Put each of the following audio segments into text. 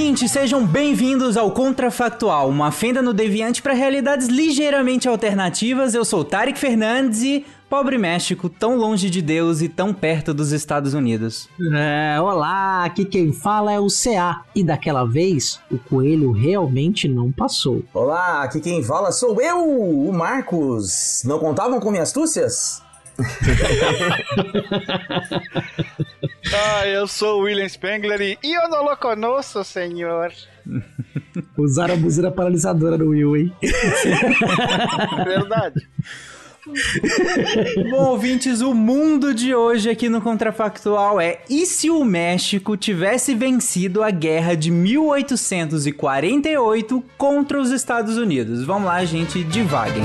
ouvintes, sejam bem-vindos ao Contrafactual, uma fenda no deviante para realidades ligeiramente alternativas. Eu sou Tarek Fernandes e Pobre México, tão longe de Deus e tão perto dos Estados Unidos. É, olá, aqui quem fala é o CA. E daquela vez, o coelho realmente não passou. Olá, aqui quem fala sou eu, o Marcos. Não contavam com minhas astúcias? Ah, eu sou o William Spengler e eu não lo conosco, senhor. Usaram a buzina paralisadora do Will, hein? Verdade. Bom, ouvintes, o mundo de hoje aqui no Contrafactual é: e se o México tivesse vencido a guerra de 1848 contra os Estados Unidos? Vamos lá, gente, devaguem.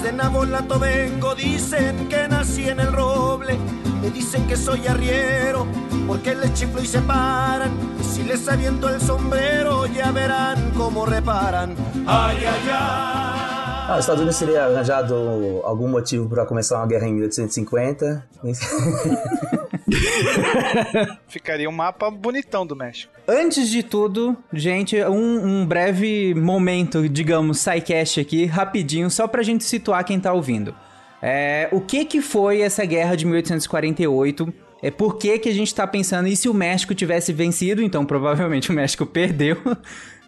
Desde Nabolato vengo, dicen que nací en el roble. Me dicen que soy arriero, porque les chiflo y se paran. Y si les aviento el sombrero, ya verán cómo reparan. Ay, ay, ay. Ah, os Estados Unidos teria arranjado algum motivo para começar uma guerra em 1850. Ficaria um mapa bonitão do México. Antes de tudo, gente, um, um breve momento, digamos, sidecast aqui, rapidinho, só pra gente situar quem tá ouvindo. É, o que que foi essa guerra de 1848? É por que, que a gente tá pensando, e se o México tivesse vencido? Então, provavelmente o México perdeu,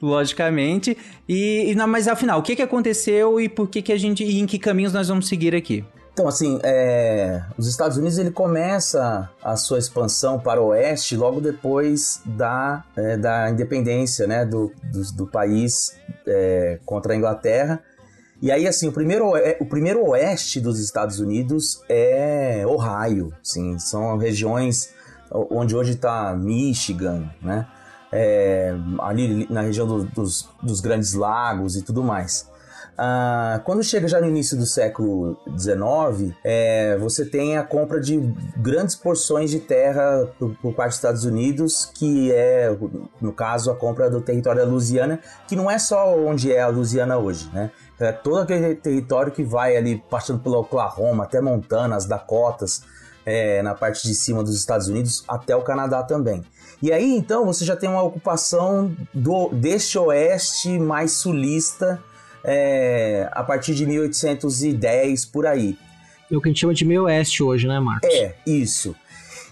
logicamente. E, e não, mas afinal, o que, que aconteceu e por que, que a gente. e em que caminhos nós vamos seguir aqui? Então, assim, é, os Estados Unidos ele começa a sua expansão para o oeste logo depois da, é, da independência né, do, do, do país é, contra a Inglaterra. E aí, assim, o primeiro, o primeiro oeste dos Estados Unidos é Ohio, sim, são regiões onde hoje está Michigan, né? É, ali na região do, dos, dos Grandes Lagos e tudo mais. Ah, quando chega já no início do século XIX, é, você tem a compra de grandes porções de terra por, por, parte dos Estados Unidos, que é, no caso, a compra do território da Louisiana, que não é só onde é a Louisiana hoje, né? É todo aquele território que vai ali, passando pelo Oklahoma, até Montana, as Dakotas, é, na parte de cima dos Estados Unidos, até o Canadá também. E aí, então, você já tem uma ocupação do, deste oeste mais sulista, é, a partir de 1810 por aí. É o que a gente chama de meio oeste hoje, né, Marcos? É, isso.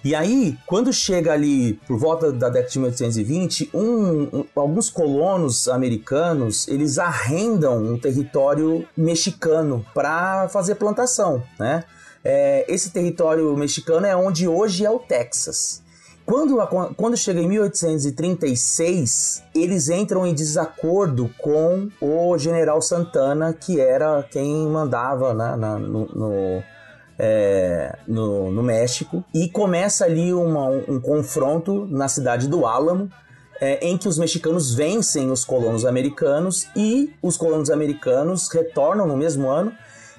E aí, quando chega ali por volta da década de 1820, um, um, alguns colonos americanos eles arrendam um território mexicano para fazer plantação, né? É, esse território mexicano é onde hoje é o Texas. Quando, quando chega em 1836, eles entram em desacordo com o general Santana, que era quem mandava né, na, no, no, é, no, no, México, e começa ali uma, um, um confronto na cidade do Álamo, é, em que os mexicanos vencem os colonos americanos e os colonos americanos retornam no mesmo ano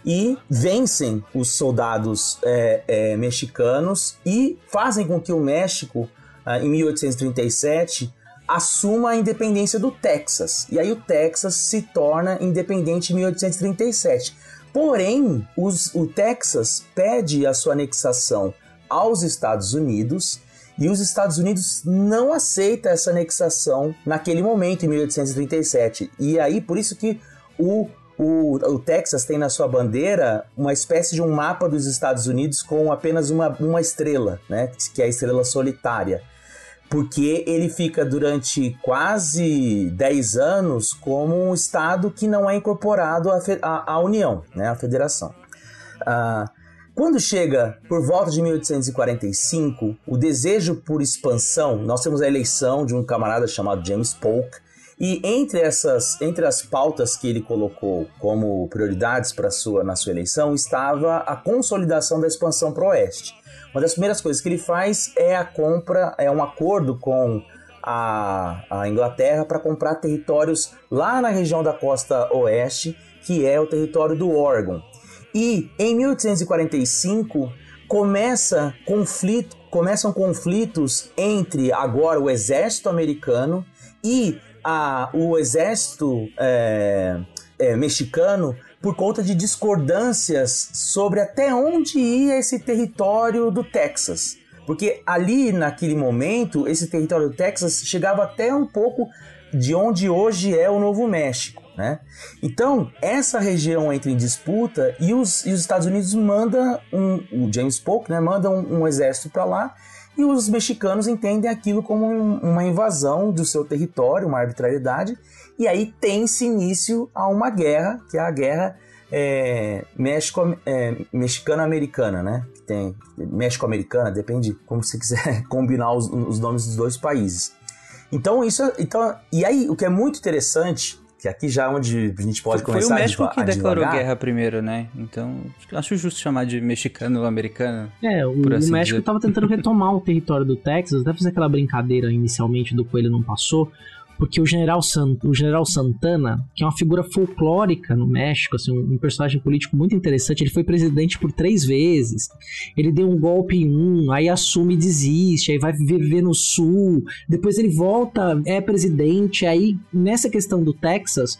e vencem os soldados é, é, mexicanos e fazem com que o México, ah, em 1837, assuma a independência do Texas. E aí o Texas se torna independente em 1837. Porém, os, o Texas pede a sua anexação aos Estados Unidos e os Estados Unidos não aceita essa anexação naquele momento, em 1837. E aí, por isso que o o, o Texas tem na sua bandeira uma espécie de um mapa dos Estados Unidos com apenas uma, uma estrela, né? Que é a estrela solitária. Porque ele fica durante quase 10 anos como um estado que não é incorporado à, à- à União, né? À Federação. Ah, quando chega por volta de 1845, o desejo por expansão, nós temos a eleição de um camarada chamado James Polk, e entre essas, entre as pautas que ele colocou como prioridades para sua na sua eleição estava a consolidação da expansão para o oeste. Uma das primeiras coisas que ele faz é a compra, é um acordo com a, a Inglaterra para comprar territórios lá na região da costa oeste, que é o território do Oregon. E em 1845 começa conflito, começam conflitos entre agora o exército americano e a, o exército é, é, mexicano por conta de discordâncias sobre até onde ia esse território do Texas. Porque ali, naquele momento, esse território do Texas chegava até um pouco de onde hoje é o Novo México. Né? Então, essa região entra em disputa e os, e os Estados Unidos manda um, o James Polk né, manda um, um exército para lá e os mexicanos entendem aquilo como um- uma invasão do seu território, uma arbitrariedade, e aí tem-se início a uma guerra, que é a guerra é, México, é, mexicano-americana, né? Tem México-americana, depende como você quiser combinar os, os nomes dos dois países. Então isso, é- então e aí o que é muito interessante, que aqui já é onde a gente pode Foi começar o México a, que a declarou guerra primeiro, né? Então, acho justo chamar de mexicano-americano. É, o, Por o assim México dizer. tava tentando retomar o território do Texas, até fazer aquela brincadeira inicialmente do coelho não passou, porque o general, San, o general Santana, que é uma figura folclórica no México, assim, um, um personagem político muito interessante, ele foi presidente por três vezes, ele deu um golpe em um, aí assume e desiste, aí vai viver no sul, depois ele volta, é presidente, aí nessa questão do Texas,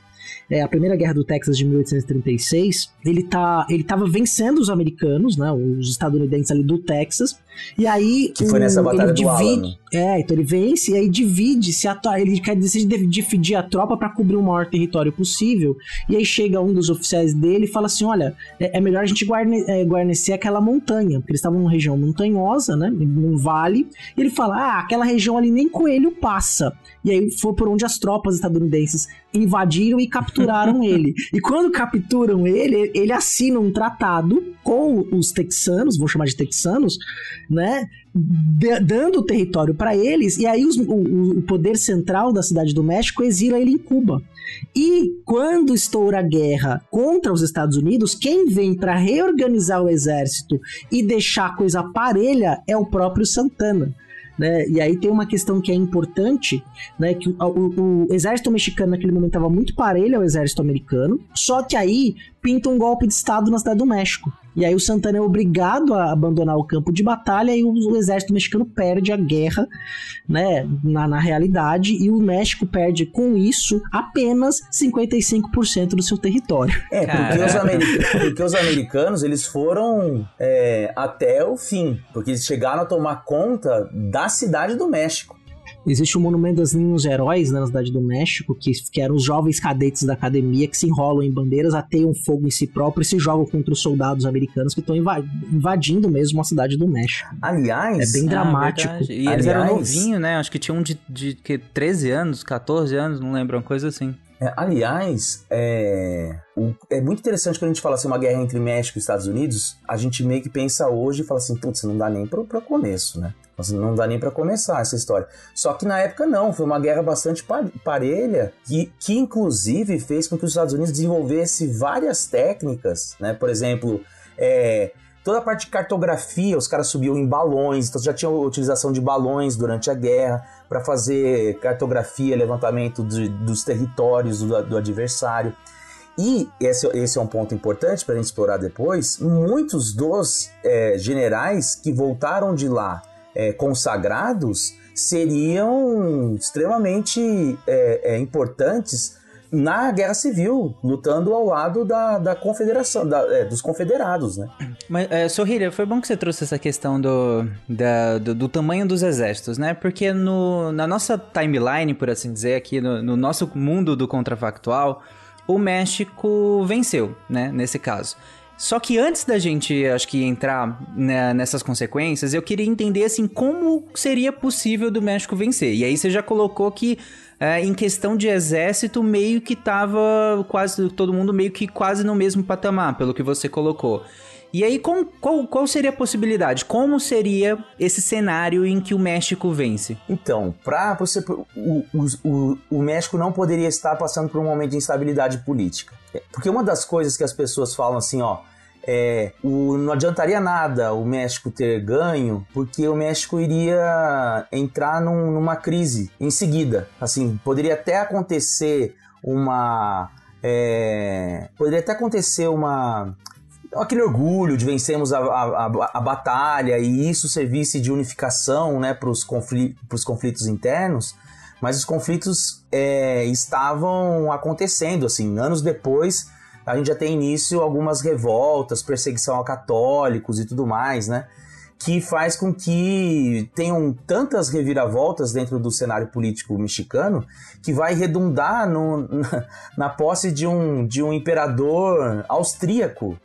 é, a primeira guerra do Texas de 1836, ele, tá, ele vencendo os americanos, né, os estadunidenses ali do Texas, e aí Que foi nessa batalha ele do divide, Alamo. é, então ele vence e aí divide, se a, to- ele decide de- dividir a tropa para cobrir o maior território possível. E aí chega um dos oficiais dele e fala assim: olha, é, é melhor a gente guarne, é, guarnecer aquela montanha, porque eles estavam numa região montanhosa, né? Num vale. E ele fala: ah, aquela região ali nem coelho passa. E aí foi por onde as tropas estadunidenses invadiram e capturaram ele. E quando capturam ele, ele assina um tratado com os texanos, vou chamar de texanos, né? d- dando o território para eles, e aí os- o, o- o poder central da cidade do México exila ele em Cuba. E quando estoura a guerra contra os Estados Unidos, quem vem para reorganizar o exército e deixar a coisa parelha é o próprio Santana. Né? E aí tem uma questão que é importante, né? Que o, o- o exército mexicano naquele momento estava muito parelho ao exército americano, só que aí pinta um golpe de estado na cidade do México. E aí o Santana é obrigado a abandonar o campo de batalha e o, o exército mexicano perde a guerra, né, na, na realidade, e o México perde com isso apenas 55% do seu território. É, porque os, porque os americanos eles foram é, até o fim, porque eles chegaram a tomar conta da cidade do México. Existe o Monumento das Ninhos Heróis né, na cidade do México, que, que eram os jovens cadetes da academia que se enrolam em bandeiras, ateiam fogo em si próprios e se jogam contra os soldados americanos que estão inva- invadindo mesmo a cidade do México. Aliás, É bem dramático. Ah, verdade. e eles eram novinhos, né? Acho que tinha um de, de que, 13 anos, 14 anos, não lembro, uma coisa assim. É, aliás, é, o- é muito interessante quando a gente fala assim, uma guerra entre México e Estados Unidos, a gente meio que pensa hoje e fala assim, putz, não dá nem pro, pro começo, né? Não dá nem pra começar essa história. Só que na época não, foi uma guerra bastante pa- parelha, que, que inclusive fez com que os Estados Unidos desenvolvesse várias técnicas, né? Por exemplo, é, toda a parte de cartografia, os caras subiam em balões, então já tinha utilização de balões durante a guerra para fazer cartografia, levantamento de- dos territórios do, do adversário. E esse, esse é um ponto importante para a gente explorar depois. Muitos dos é, generais que voltaram de lá é, consagrados seriam extremamente é, é, importantes na guerra civil, lutando ao lado da, da confederação, da- é, dos confederados, né? Mas, é, Sorrilha, foi bom que você trouxe essa questão do, da- do, do tamanho dos exércitos, né? Porque no, na nossa timeline, por assim dizer, aqui no, no nosso mundo do contrafactual, o México venceu, né, nesse caso. Só que antes da gente, acho que, entrar né, nessas consequências, eu queria entender, assim, como seria possível do México vencer. E aí você já colocou que, é, em questão de exército, meio que tava quase, todo mundo meio que quase no mesmo patamar, pelo que você colocou. E aí, com, qual, qual seria a possibilidade? Como seria esse cenário em que o México vence? Então, para você, o, o, o México não poderia estar passando por um momento de instabilidade política. Porque uma das coisas que as pessoas falam assim, ó, é, o, não adiantaria nada o México ter ganho, porque o México iria entrar num, numa crise em seguida. Assim, poderia até acontecer uma. É, poderia até acontecer uma. Aquele orgulho de vencermos a, a, a, a batalha e isso servisse de unificação né, para os conflitos, conflitos internos, mas os conflitos é, estavam acontecendo. assim Anos depois, a gente já tem início algumas revoltas, perseguição a católicos e tudo mais, né? Que faz com que tenham tantas reviravoltas dentro do cenário político mexicano que vai redundar no, na, na posse de um, de um imperador austríaco.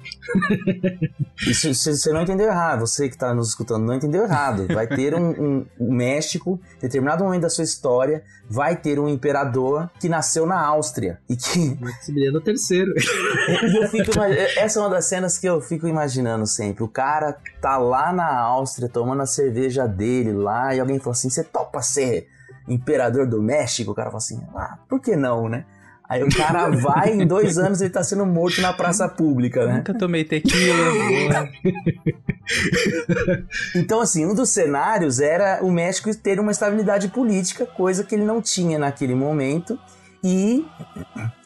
Isso você não entendeu errado, você que está nos escutando não entendeu errado. Vai ter um, um, um México, em determinado momento da sua história, vai ter um imperador que nasceu na Áustria e que. Maximiliano III. e eu fico, essa é uma das cenas que eu fico imaginando sempre. O cara tá lá na Áustria tomando a cerveja dele lá e alguém fala assim: você topa ser imperador do México? O cara fala assim: ah, por que não, né? Aí o cara vai, em dois anos ele tá sendo morto na praça pública, né? Nunca tomei tequila. então, assim, um dos cenários era o México ter uma estabilidade política, coisa que ele não tinha naquele momento. E,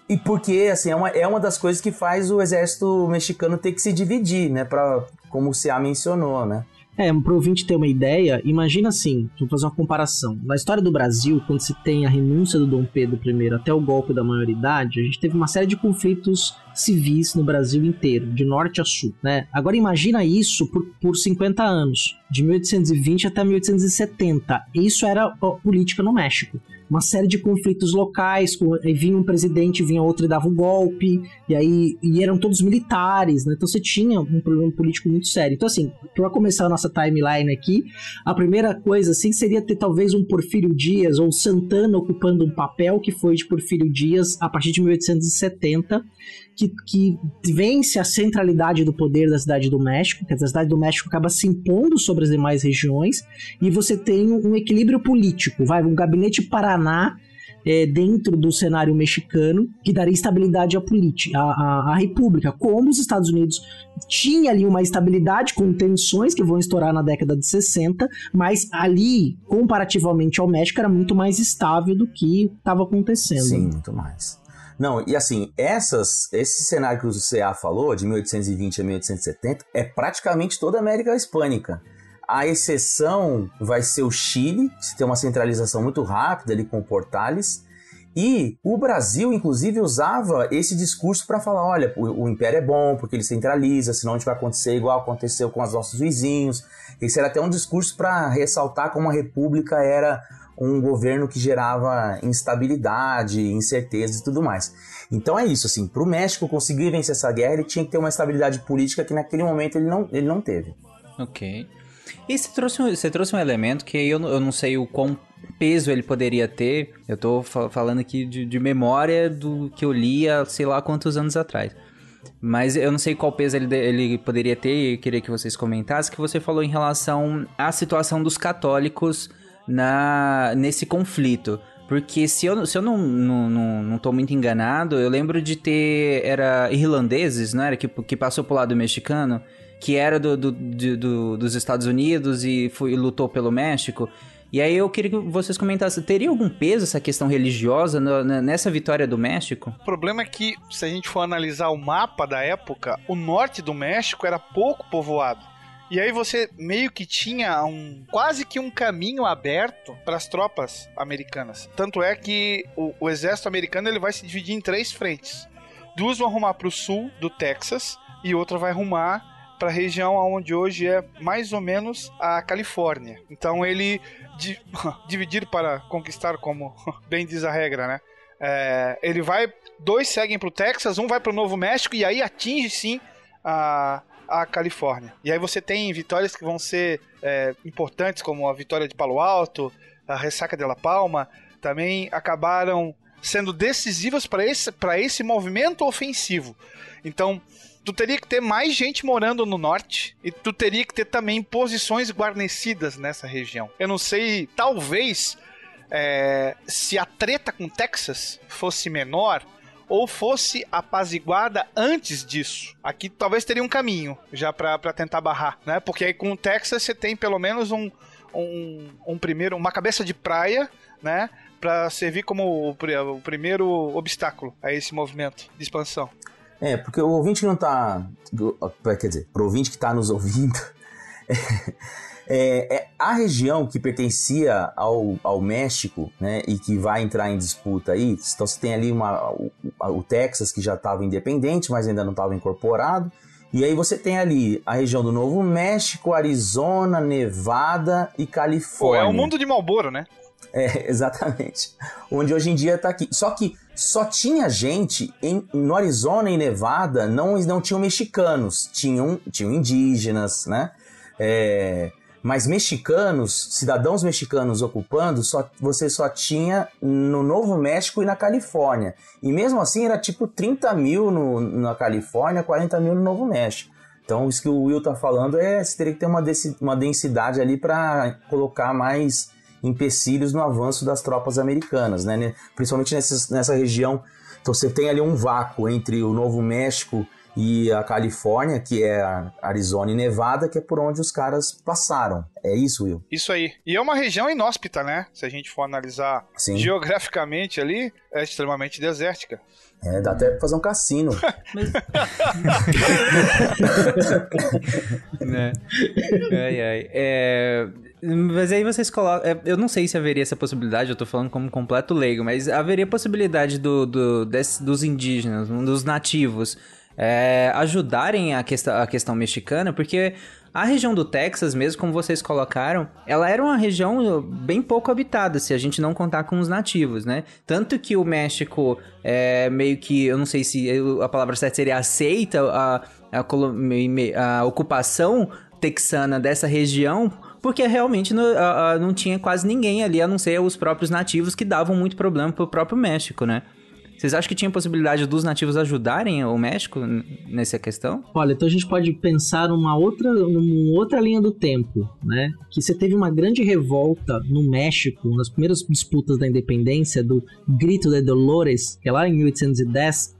e porque, assim, é uma, é uma das coisas que faz o exército mexicano ter que se dividir, né? Pra, como o CA mencionou, né? É, para o ouvinte ter uma ideia, imagina assim, vou fazer uma comparação. Na história do Brasil, quando se tem a renúncia do Dom Pedro I até o golpe da maioridade, a gente teve uma série de conflitos civis no Brasil inteiro, de norte a sul, né? Agora imagina isso por, por 50 anos, de 1820 até 1870. Isso era ó, política no México uma série de conflitos locais, com, vinha um presidente, vinha outro e dava um golpe, e aí e eram todos militares, né? Então você tinha um problema político muito sério. Então, assim, para começar a nossa timeline aqui, a primeira coisa, assim, seria ter talvez um Porfírio Dias ou Santana ocupando um papel que foi de Porfírio Dias a partir de 1870 que, que vence a centralidade do poder da cidade do México, que a cidade do México acaba se impondo sobre as demais regiões, e você tem um equilíbrio político, vai, um gabinete Paraná é, dentro do cenário mexicano que daria estabilidade à política, à, à, à, república, como os Estados Unidos tinha ali uma estabilidade com tensões que vão estourar na década de 60, mas ali, comparativamente ao México, era muito mais estável do que estava acontecendo. Sim, muito mais. Não, e assim, essas, esse cenário que o CA falou, de 1820 a 1870, é praticamente toda a América Hispânica. A exceção vai ser o Chile, que tem uma centralização muito rápida ali com o Portales. E o Brasil, inclusive, usava esse discurso para falar: olha, o, o, império é bom porque ele centraliza, senão a gente vai acontecer igual aconteceu com os nossos vizinhos. Esse era até um discurso para ressaltar como a república era um governo que gerava instabilidade, incerteza e tudo mais. Então é isso, assim, para o México conseguir vencer essa guerra, ele tinha que ter uma estabilidade política que naquele momento ele não, ele não teve. Ok. E você trouxe, um, você trouxe um elemento que eu, eu não sei o quão peso ele poderia ter. Eu tô falando aqui de, de memória do que eu li há sei lá quantos anos atrás. Mas eu não sei qual peso ele, ele poderia ter e queria que vocês comentassem, que você falou em relação à situação dos católicos na nesse conflito. Porque se eu, se eu não, não, não, não tô muito enganado, eu lembro de ter. Era irlandeses, não era? Que, que passou pro lado mexicano, que era do, do, do dos Estados Unidos e foi, lutou pelo México. E aí eu queria que vocês comentassem, teria algum peso essa questão religiosa no, nessa vitória do México? O problema é que, se a gente for analisar o mapa da época, o norte do México era pouco povoado. E aí você meio que tinha um quase que um caminho aberto para as tropas americanas. Tanto é que o, o, exército americano ele vai se dividir em três frentes. Duas vão rumar para o sul do Texas e outra vai rumar para a região onde hoje é mais ou menos a Califórnia. Então ele di dividir para conquistar, como bem diz a regra, né? É, ele vai, dois seguem pro Texas, um vai pro Novo México e aí atinge sim a, a Califórnia. E aí você tem vitórias que vão ser é, importantes, como a vitória de Palo Alto, a ressaca de La Palma, também acabaram sendo decisivas para esse, esse movimento ofensivo. Então, tu teria que ter mais gente morando no norte e tu teria que ter também posições guarnecidas nessa região. Eu não sei, talvez é, se a treta com Texas fosse menor ou fosse apaziguada antes disso. Aqui talvez teria um caminho já para tentar barrar, né? Porque aí com o Texas você tem pelo menos um, um, um primeiro, uma cabeça de praia, né? Para servir como o, o primeiro obstáculo a esse movimento de expansão. É, porque o ouvinte que não tá. Quer dizer, pro ouvinte que tá nos ouvindo. É, é, a região que pertencia ao, ao México, né, e que vai entrar em disputa aí, então você tem ali uma, o, o Texas que já estava independente, mas ainda não estava incorporado, e aí você tem ali a região do Novo México, Arizona, Nevada e Califórnia. Pô, é o mundo de Malboro, né? É, exatamente. Onde hoje em dia está aqui. Só que só tinha gente em, no Arizona e Nevada, não, não tinham mexicanos, tinham, tinham indígenas, né? É, mas mexicanos, cidadãos mexicanos ocupando, só, você só tinha no Novo México e na Califórnia. E mesmo assim era tipo 30 mil no, na Califórnia, 40 mil no Novo México. Então isso que o Will tá falando é você teria que ter uma, uma densidade ali para colocar mais empecilhos no avanço das tropas americanas, né? Principalmente nessa, nessa região. Então você tem ali um vácuo entre o Novo México e a Califórnia, que é a Arizona e Nevada, que é por onde os caras passaram. É isso, Will? Isso aí. E é uma região inóspita, né? Se a gente for analisar Sim. geograficamente ali, é extremamente desértica. É, dá até pra fazer um cassino. Mas... né? Ai, ai. É... Mas aí vocês colocam. É, eu não sei se haveria essa possibilidade, eu tô falando como completo leigo, mas haveria possibilidade do, do, desse, dos indígenas, dos nativos, é, ajudarem a, questão, a questão mexicana, porque a região do Texas, mesmo como vocês colocaram, ela era uma região bem pouco habitada, se a gente não contar com os nativos, né? Tanto que o México é meio que, eu não sei se a palavra certa seria aceita a, a, a ocupação texana dessa região, porque realmente não, não tinha quase ninguém ali, a não ser os próprios nativos que davam muito problema pro próprio México, né? Vocês acham que tinha possibilidade dos nativos ajudarem o México nessa questão? Olha, então a gente pode pensar numa outra, numa outra linha do tempo, né? Que você teve uma grande revolta no México, nas primeiras disputas da independência, do Grito de Dolores, que é lá em 1810,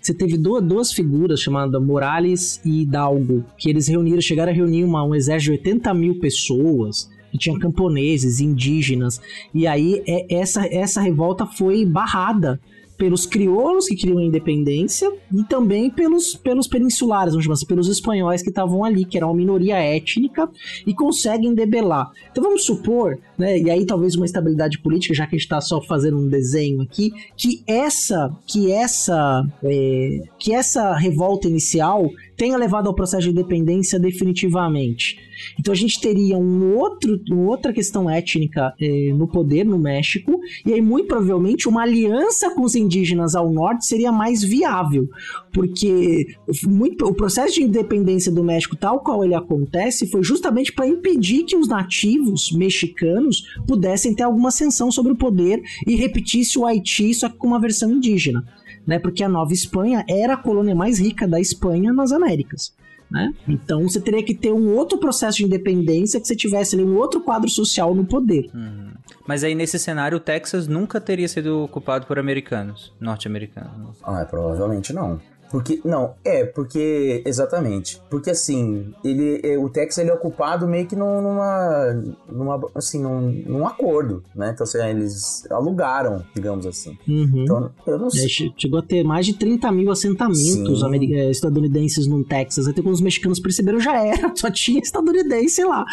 você teve duas, duas figuras chamadas Morales e Hidalgo, que eles reuniram, chegaram a reunir uma, um exército de 80 mil pessoas, que tinha camponeses, indígenas, e aí é, essa, essa revolta foi barrada pelos crioulos que queriam a independência e também pelos, pelos peninsulares, vamos chamar assim, pelos espanhóis que estavam ali, que eram uma minoria étnica e conseguem debelar. Então vamos supor, né, e aí talvez uma estabilidade política, já que a gente está só fazendo um desenho aqui, que essa, que essa, é, que essa revolta inicial tenha levado ao processo de independência definitivamente. Então a gente teria um outro, uma outra questão étnica eh, no poder no México, e aí muito provavelmente uma aliança com os indígenas ao norte seria mais viável, porque muito, o processo de independência do México, tal qual ele acontece, foi justamente para impedir que os nativos mexicanos pudessem ter alguma ascensão sobre o poder e repetisse o Haiti, só que com uma versão indígena. Né, porque a Nova Espanha era a colônia mais rica da Espanha nas Américas. Né? Então você teria que ter um outro processo de independência que você tivesse ali um outro quadro social no poder. Uhum. Mas aí nesse cenário o Texas nunca teria sido ocupado por americanos, norte-americanos. Ah, provavelmente não. Porque, não, é, porque, exatamente. Porque, assim, ele, é, o Texas ele é ocupado meio que numa, numa assim, num, num acordo, né? Então, assim, eles alugaram, digamos assim. Uhum. Então, eu não sei. É, chegou a ter mais de 30 mil assentamentos é, estadunidenses no Texas. Até quando os mexicanos perceberam, já era, só tinha estadunidense lá.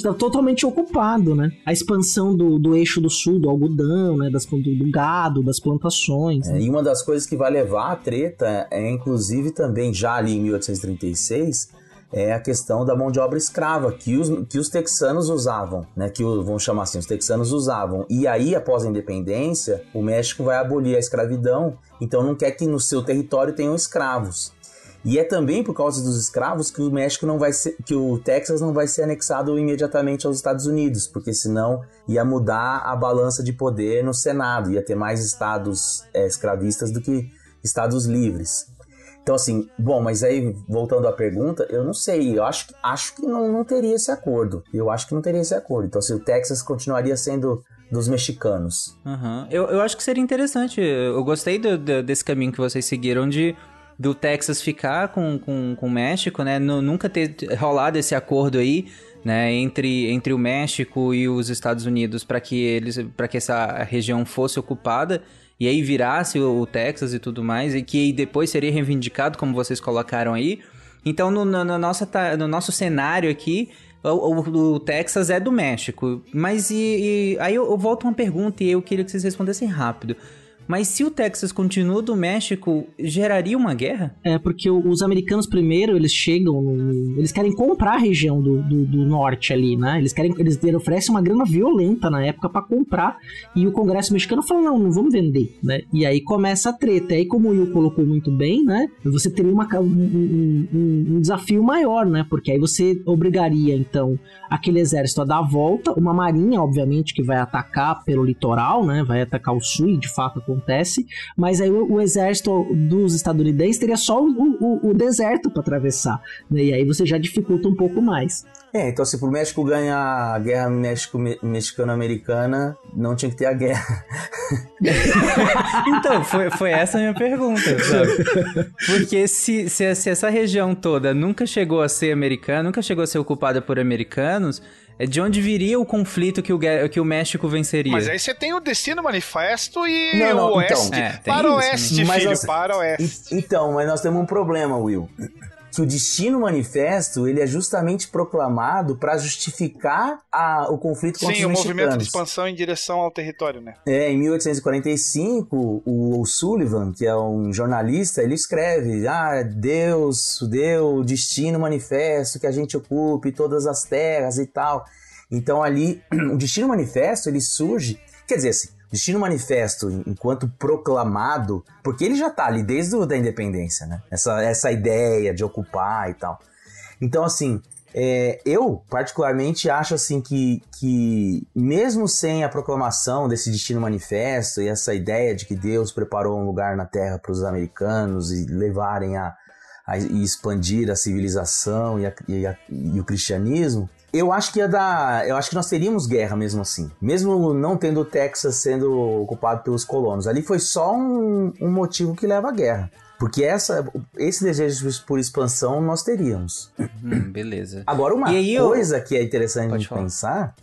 Tá totalmente ocupado, né? A expansão do, do eixo do sul, do algodão, né? Das, do, do gado, das plantações. É, né? E uma das coisas que vai levar a treta é, inclusive também já ali em 1836, é a questão da mão de obra escrava que os, que os texanos usavam, né? Que vamos chamar assim, os texanos usavam. E aí, após a independência, o México vai abolir a escravidão, então não quer que no seu território tenham escravos. E é também por causa dos escravos que o México não vai ser, que o Texas não vai ser anexado imediatamente aos Estados Unidos, porque senão ia mudar a balança de poder no Senado, ia ter mais estados é, escravistas do que estados livres. Então, assim, bom, mas aí, voltando à pergunta, eu não sei, eu acho, acho que não, não teria esse acordo. Eu acho que não teria esse acordo. Então, assim, o Texas continuaria sendo dos mexicanos. Uhum. Eu, eu acho que seria interessante. Eu gostei do, do, desse caminho que vocês seguiram de do Texas ficar com, com, com o México, né? nunca ter rolado esse acordo aí, né? Entre, entre o México e os Estados Unidos para que eles para que essa região fosse ocupada e aí virasse o, Texas e tudo mais, e que depois seria reivindicado, como vocês colocaram aí. Então, no, no, no nossa, no nosso cenário aqui, o, o, o, Texas é do México. Mas e, e aí eu, eu, volto uma pergunta e eu queria que vocês respondessem rápido. Mas se o Texas continua do México, geraria uma guerra? É, porque os americanos primeiro, eles chegam, no, eles querem comprar a região do, do, do, norte ali, né? Eles querem, eles oferecem uma grana violenta na época para comprar, e o Congresso mexicano fala, não, não vamos vender, né? E aí começa a treta. E aí, como o Will colocou muito bem, né? Você teria uma, um, um, um desafio maior, né? Porque aí você obrigaria, então, aquele exército a dar a volta, uma marinha, obviamente, que vai atacar pelo litoral, né? Vai atacar o sul, e de fato acontece, mas aí o, o exército dos estadunidenses teria só o, o, o deserto para atravessar, né? E aí você já dificulta um pouco mais. É, então se pro México ganhar a guerra México mexicano-americana, não tinha que ter a guerra. então, foi, foi essa a minha pergunta, sabe? Porque se, se, se essa região toda nunca chegou a ser americana, nunca chegou a ser ocupada por americanos, é de onde viria o conflito que o, que o México venceria. Mas aí você tem o Destino Manifesto e não, não, o então, Oeste. Então, é, para o Oeste, mas filho, nós, para o Oeste. Então, mas nós temos um problema, Will que o destino manifesto ele é justamente proclamado para justificar a, o conflito contra Sim, os mexicanos. Sim, o movimento de expansão em direção ao território, né? É, em 1845, o, o Sullivan, que é um jornalista, ele escreve: "Ah, Deus deu o destino manifesto que a gente ocupe todas as terras e tal". Então ali, o destino manifesto, ele surge, quer dizer assim, Destino Manifesto, enquanto proclamado, porque ele já tá ali desde a da independência, né? Essa, essa ideia de ocupar e tal. Então, assim, é, eu particularmente acho assim que, que mesmo sem a proclamação desse destino manifesto e essa ideia de que Deus preparou um lugar na Terra para os americanos e levarem a, a e expandir a civilização e, a, e, a, e o cristianismo, eu acho que ia dar. Eu acho que nós teríamos guerra mesmo assim. Mesmo não tendo o Texas sendo ocupado pelos colonos. Ali foi só um, um motivo que leva à guerra. Porque essa, esse desejo por expansão nós teríamos. Hum, beleza. Agora, uma coisa eu... que é interessante de pensar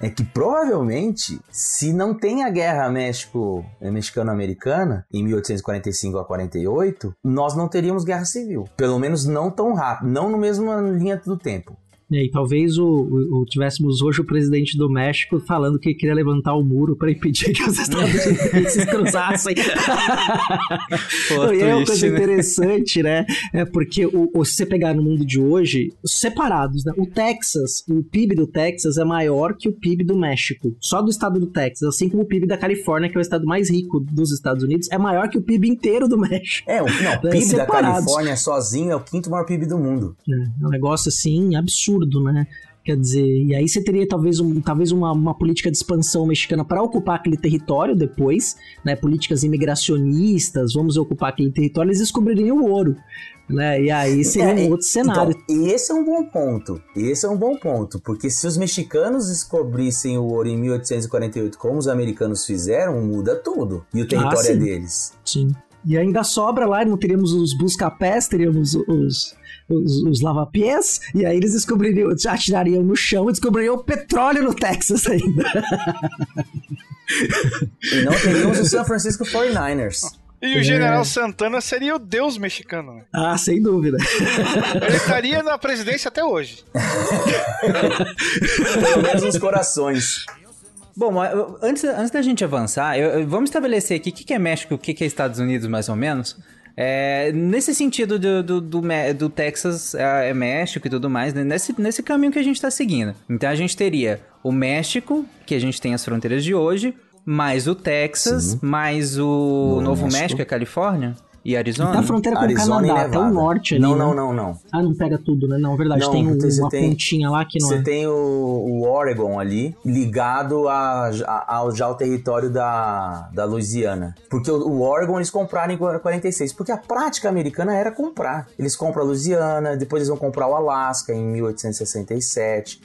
é que provavelmente, se não tem a guerra México mexicano-americana em 1845 a 48, nós não teríamos guerra civil. Pelo menos não tão rápido, não no mesma linha do tempo. E talvez o, o, tivéssemos hoje o presidente do México falando que queria levantar o muro para impedir que os Estados Unidos se cruzassem. Pô, e é uma coisa né? interessante, né? É porque o, o, se você pegar no mundo de hoje, separados, né? O Texas, o PIB do Texas é maior que o PIB do México. Só do estado do Texas, assim como o PIB da Califórnia, que é o estado mais rico dos Estados Unidos, é maior que o PIB inteiro do México. É, não, o PIB da Califórnia sozinho é o quinto maior PIB do mundo. É, é um negócio assim absurdo absurdo, né? Quer dizer, e aí você teria talvez, um, talvez uma, uma política de expansão mexicana para ocupar aquele território depois, né? Políticas imigracionistas, vamos ocupar aquele território, eles descobririam o ouro. Né? E aí seria é, um outro cenário. Então, e esse é um bom ponto. Esse é um bom ponto, porque se os mexicanos descobrissem o ouro em 1848, como os americanos fizeram, muda tudo. E o território ah, é deles. Sim. E ainda sobra lá, não teríamos os busca-pés, teríamos os, os, os lava-pés, e aí eles descobririam, atirariam no chão e descobririam petróleo no Texas ainda. E não teríamos o San Francisco 49ers. E o é. General Santana seria o deus mexicano. Né? Ah, sem dúvida. Ele estaria na presidência até hoje. Pelo menos nos corações. Bom, antes, antes da gente avançar, eu, vamos estabelecer aqui o que, que é México e o que, que é Estados Unidos, mais ou menos. É, nesse sentido do, do, do, do Texas é, é México e tudo mais, né? nesse, nesse caminho que a gente tá seguindo. Então a gente teria o México, que a gente tem as fronteiras de hoje, mais o Texas, Sim. mais o Novo Novo México. México, e a Califórnia e Arizona. Tá fronteira com Arizona o e Canadá, até o norte ali. Não, né? não, não, não. Ah, não pega tudo, né? Não, verdade. Não, tem um- uma tem- pontinha lá que não Você é. tem o, o Oregon ali, ligado a, a- ao, já ao território da, da Louisiana. Porque o, o Oregon eles compraram em 46. Porque a prática americana era comprar. Eles compram a Louisiana, depois eles vão comprar o Alasca em 1867.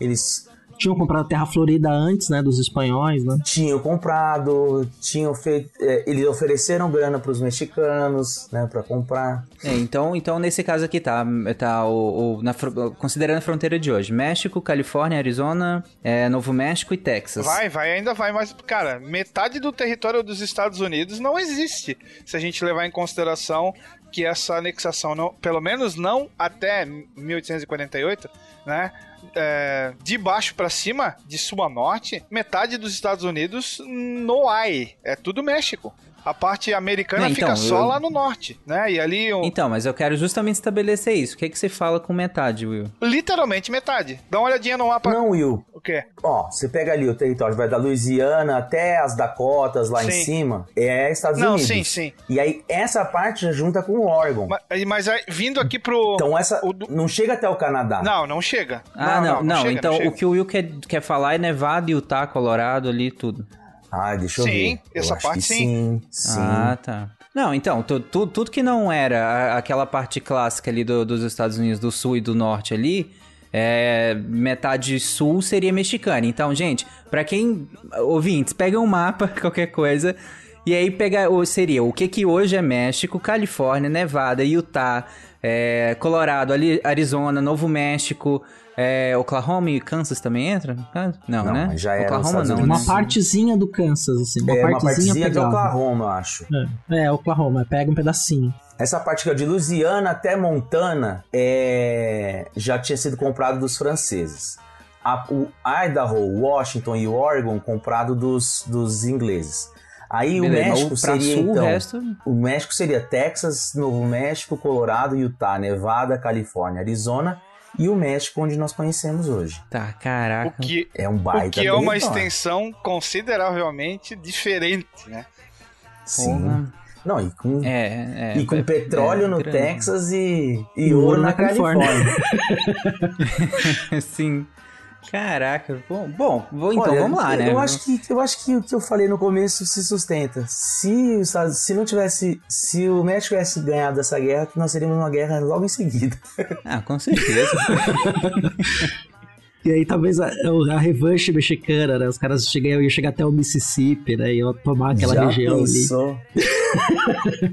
Eles Tinham comprado a Terra Florida antes, né? Dos espanhóis, né? tinham comprado, tinham feito. é, eles ofereceram grana para os mexicanos, né, para comprar. É, então, então, nesse caso aqui tá, tá o, o- na considerando a fronteira de hoje: México, Califórnia, Arizona, é, Novo México e Texas. Vai, vai, ainda vai, mas, cara, metade do território dos Estados Unidos não existe. Se a gente levar em consideração que essa anexação, não, pelo menos não até 1848, né? é, de baixo pra cima, de sul a norte, metade dos Estados Unidos no ai. É tudo México. A parte americana Não, fica então, só eu- lá no norte, né? E ali, um- Então, mas eu quero justamente estabelecer isso. O que, é que você fala com metade, Will? literalmente metade. Dá uma olhadinha no mapa. Não, Will. O quê? Ó, você pega ali o território, vai da Louisiana até as Dakotas lá em Sim. cima, é Estados Não, Unidos. sim, sim. E aí essa parte já junta com o Oregon. Mas, mas aí, vindo aqui pro. Então essa o não chega até o Canadá. Não, não chega. Ah, não, não. chega, então, chega. o que o Will quer, quer falar é Nevada, Utah, Colorado ali, tudo. Ah, deixa eu ver. Sim, essa acho parte que sim. Sim, sim. Ah, tá. Não, então, tu, tu- tudo que não era a- aquela parte clássica ali do- dos Estados Unidos, do sul e do norte ali, é, metade sul seria mexicana. Então, gente, pra quem. Ouvintes, pega um mapa, qualquer coisa. E aí pega, seria o que que hoje é México, Califórnia, Nevada, Utah, é, Colorado, ali- Arizona, Novo México, é, Oklahoma e Kansas também entra? Não, Não, né? já era Oklahoma não, né? Uma partezinha do Kansas, assim. Uma É uma partezinha partezinha de pegava. Oklahoma, eu acho. É, é, Oklahoma, pega um pedacinho. Essa parte que é de Louisiana até Montana é, já tinha sido comprado dos franceses. A- o Idaho, Washington e o Oregon comprado dos, dos ingleses. Aí Beleza, o México seria sul, o então, resto- o México seria Texas, Novo México, Colorado, Utah, Nevada, Califórnia, Arizona e o México onde nós conhecemos hoje. Tá, O caraca. que, É um o baita que é uma território. extensão consideravelmente diferente, né? Sim. Porra. Não, e com, É, é. e com é- petróleo é no grande. Texas e, e E ouro na Califórnia. Sim. Caraca. Bom, bom vou- então Olha, vamos lá, né? Eu acho, que, eu acho que o que eu falei no começo se sustenta. Se, se não tivesse. Se o México tivesse ganhado essa guerra, nós teríamos uma guerra logo em seguida. Ah, com certeza. E aí talvez a, a revanche mexicana, né? Os caras chegam, iam chegar até o Mississippi, né? Iam tomar aquela Já região pensou? ali.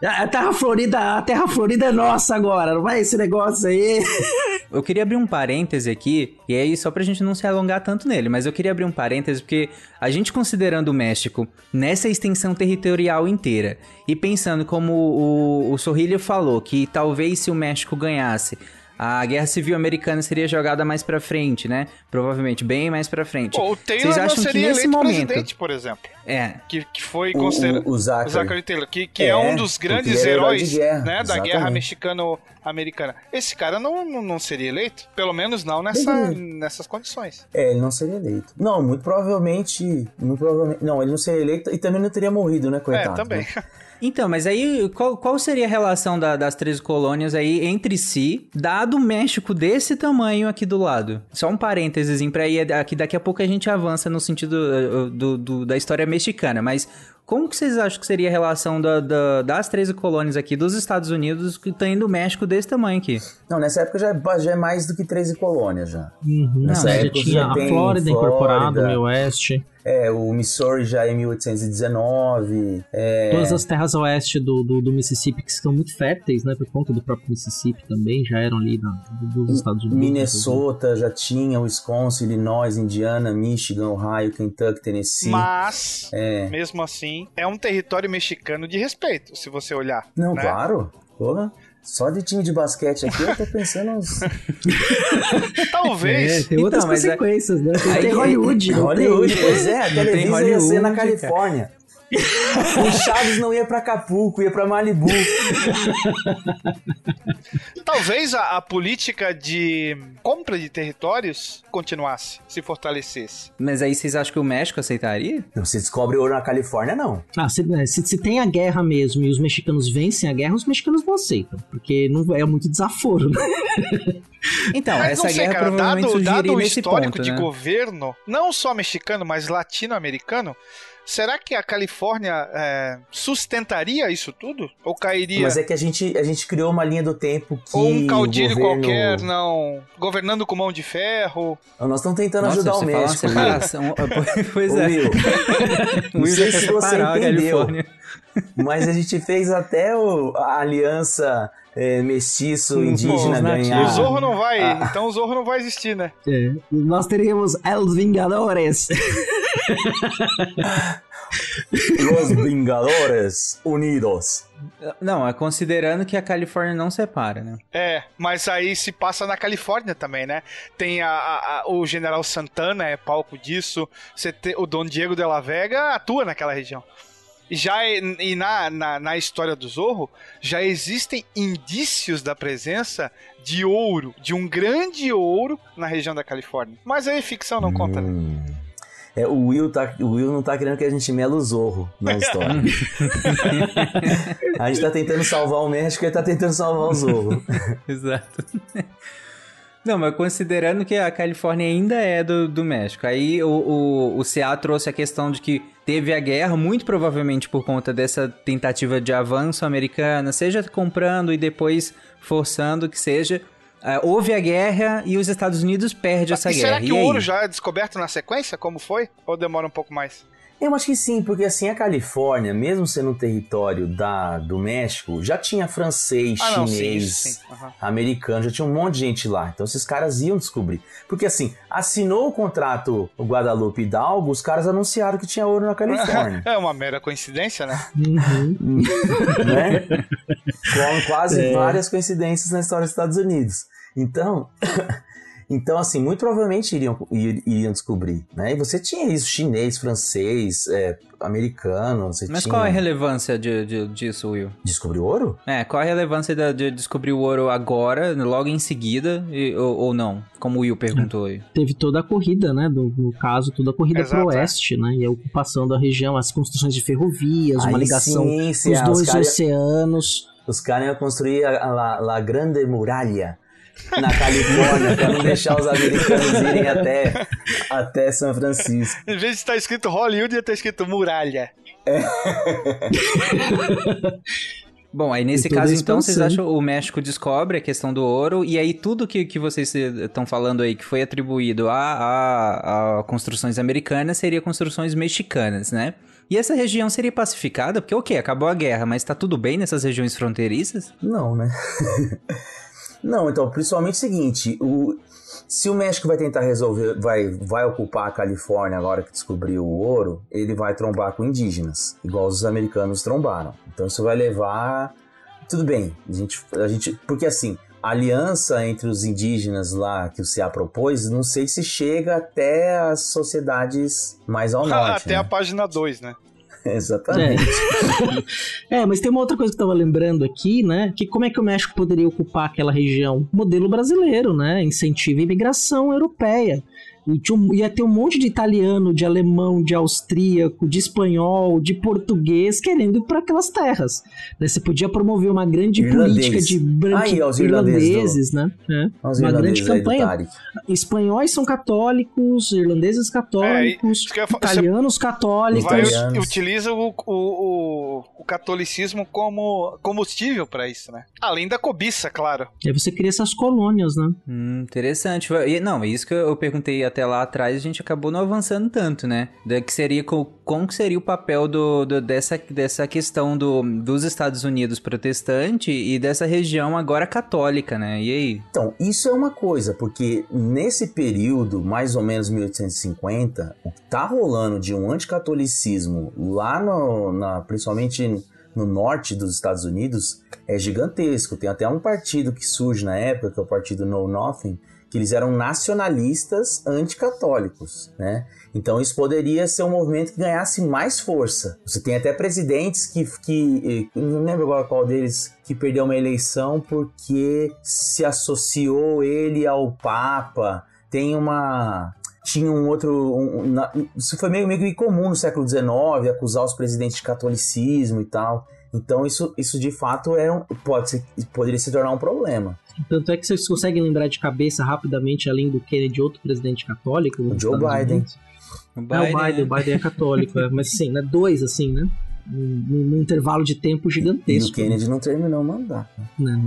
A Terra Florida, a Terra Florida é nossa agora, não vai esse negócio aí. Eu queria abrir um parêntese aqui, e aí só pra gente não se alongar tanto nele, mas eu queria abrir um parêntese porque a gente considerando o México nessa extensão territorial inteira e pensando como o, o Sorrilha falou, que talvez se o México ganhasse, a Guerra Civil Americana seria jogada mais pra frente, né? Provavelmente bem mais pra frente. Pô, o Taylor Vocês não acham que seria nesse eleito momento... presidente, por exemplo. É, Que, que foi O- considerado. o- o Zachary. Taylor, que, que é, É, um dos grandes heróis guerra, né, da guerra mexicano-americana. Esse cara não, não, não seria eleito? Pelo menos não nessa, nessas condições. É, ele não seria eleito. Não, muito provavelmente. Muito provavelmente. Não, ele não seria eleito e também não teria morrido, né, coitado? é, também. né? Então, mas aí qual, qual seria a relação da- das 13 colônias aí entre si, dado o México desse tamanho aqui do lado? Só um parênteses pra ir aqui, daqui a pouco a gente avança no sentido uh, do, do- da história mexicana, mas como que vocês acham que seria a relação da- da- das 13 colônias aqui dos Estados Unidos que tem do México desse tamanho aqui? Não, nessa época já é, já é mais do que 13 colônias já. Uhum, Nessa já época tinha já a tem Flórida incorporada, o meio oeste. É, o Missouri já é em 1819. É, Todas as terras oeste do, do, do Mississippi, que são muito férteis, né? Por conta do próprio Mississippi também, já eram ali na, dos Estados Unidos. Minnesota já tinha, Wisconsin, Illinois, Indiana, Michigan, Ohio, Kentucky, Tennessee. Mas, É. mesmo assim, é um território mexicano de respeito, se você olhar. Não, né? claro. Porra. Só de time de basquete aqui eu tô pensando uns. Talvez. É, tem outras Então, é- consequências, né? Tem, Aí- tem Hollywood. não Hollywood, tem- pois é, a Tem televisão ia ser na Hollywood, Califórnia. O Chaves não ia pra Acapulco, ia pra Malibu. Talvez a, a política de compra de territórios continuasse, se fortalecesse. Mas aí vocês acham que o México aceitaria? Não, se descobre ouro na Califórnia, não. Ah, se, né, se, se tem a guerra mesmo e os mexicanos vencem a guerra, os mexicanos não aceitam. Porque não é muito desaforo, né? Então, Mas essa não sei, guerra cara, provavelmente dado, dado o histórico ponto, de né? governo, não só mexicano, mas latino-americano, será que a Califórnia é, sustentaria isso tudo? Ou cairia? Mas é que a gente, a gente criou uma linha do tempo que. Ou um caudilho o governo... qualquer, não. Governando com mão de ferro. Nós estamos tentando Nossa, ajudar o México. pois é. Will, não sei se você entendeu, mas a gente fez até o- a aliança é, mestiço indígena nativos. ganhar. O Zorro não vai, Ah. então o Zorro não vai existir, né? É, nós teríamos Els Vingadores. Los Vingadores Unidos. Não, é considerando que a Califórnia não separa, né? É, mas aí se passa na Califórnia também, né? Tem a, a- a- o General Santana, é palco disso. Você tem, o Dom Diego de la Vega atua naquela região. E já e na, na, na história do Zorro, já existem indícios da presença de ouro, de um grande ouro na região da Califórnia. Mas aí ficção não conta, né? É, o, Will tá, o Will não tá querendo que a gente mela o Zorro na história. a gente tá tentando salvar o México e ele tá tentando salvar o Zorro. Exato. Não, mas considerando que a Califórnia ainda é do, do México, aí o, o, o CA trouxe a questão de que teve a guerra, muito provavelmente por conta dessa tentativa de avanço americana, seja comprando e depois forçando que seja. Ah, houve a guerra e os Estados Unidos perdem essa e guerra. será que e o ouro já é descoberto na sequência, como foi? Ou demora um pouco mais? Eu acho que sim, porque assim, a Califórnia, mesmo sendo um território da, do México, já tinha francês, Ah, não, sim, chinês, isso sim. Aham. americano, já tinha um monte de gente lá. Então esses caras iam descobrir. Porque assim, assinou o contrato o Guadalupe Hidalgo, os caras anunciaram que tinha ouro na Califórnia. É uma mera coincidência, né? Uhum. né? Com quase É. várias coincidências na história dos Estados Unidos. Então, então assim, muito provavelmente iriam, ir- iriam descobrir, né? E você tinha isso, chinês, francês, é, americano, você Mas tinha... qual é a relevância de, de- disso, Will? Descobriu ouro? É, qual a relevância da- de descobrir o ouro agora, logo em seguida, e- ou, ou não? Como o Will perguntou aí. Teve toda a corrida, né? Do, no caso, toda a corrida Exato, pro é. oeste, né? E a ocupação da região, as construções de ferrovias, uma Aí ligação sim, sim, os ah, dois os caras- oceanos. Os caras iam construir a, a, La- La Grande Muralha na Califórnia para não deixar os americanos irem até, até São Francisco. Em vez de estar escrito Hollywood, ia estar escrito muralha. Bom, aí nesse caso, então, vocês acham o México descobre a questão do ouro, e aí tudo que, que vocês estão falando aí que foi atribuído a, a, a construções americanas seria construções mexicanas, né? E essa região seria pacificada? Porque, ok, acabou a guerra, mas tá tudo bem nessas regiões fronteiriças? Não, né? Não, então, principalmente o seguinte, o, se o México vai tentar resolver, vai, vai ocupar a Califórnia agora que descobriu o ouro, ele vai trombar com indígenas, igual os americanos trombaram. Então isso vai levar. Tudo bem, a gente, a gente. Porque assim, a aliança entre os indígenas lá que o CA propôs, não sei se chega até as sociedades mais ao norte. Até né? a página 2, né? Exatamente. É, mas tem uma outra coisa que eu tava lembrando aqui, né? Que como é que o México poderia ocupar aquela região? Modelo brasileiro, né? Incentiva a imigração europeia. E tinha um- ia ter um monte de italiano, de alemão, de austríaco, de espanhol, de português querendo ir para aquelas terras. Né? Você podia promover uma grande Irlandês. política de os irlandeses irlandeses, né? É. Uma grande irlandeses do campanha. Espanhóis são católicos, irlandeses católicos, falar. italianos católicos. Vai, Italianos. utiliza o, o, o, o catolicismo como combustível pra isso, né? Além da cobiça, claro. E aí você cria essas colônias, né? Hum, interessante. E, não, isso que eu perguntei até lá atrás, a gente acabou não avançando tanto, né? Da que seria, co- como que seria o papel do, do- dessa, dessa questão do, dos Estados Unidos protestante e dessa região agora católica, né? E aí? Então, isso é uma coisa, porque nesse período, mais ou menos 1850, o que tá rolando de um anticatolicismo lá no, na, principalmente no norte dos Estados Unidos é gigantesco. Tem até um partido que surge na época, que é o partido Know Nothing, que eles eram nacionalistas anticatólicos, né? Então isso poderia ser um movimento que ganhasse mais força. Você tem até presidentes que, que não lembro agora qual deles, que perdeu uma eleição porque se associou ele ao Papa. Tem uma tinha um outro. Um, isso foi meio, meio comum no século XIX, acusar os presidentes de catolicismo e tal. Então isso, isso de fato é um, pode ser, poderia se tornar um problema. Tanto é que vocês conseguem lembrar de cabeça rapidamente, além do Kennedy, outro presidente católico? O Joe Biden. Unidos? O Biden, é, o Biden, o Biden é católico, é, mas assim, né? Dois, assim, né? Num, num intervalo de tempo gigantesco. E o Kennedy não terminou o mandato. Não.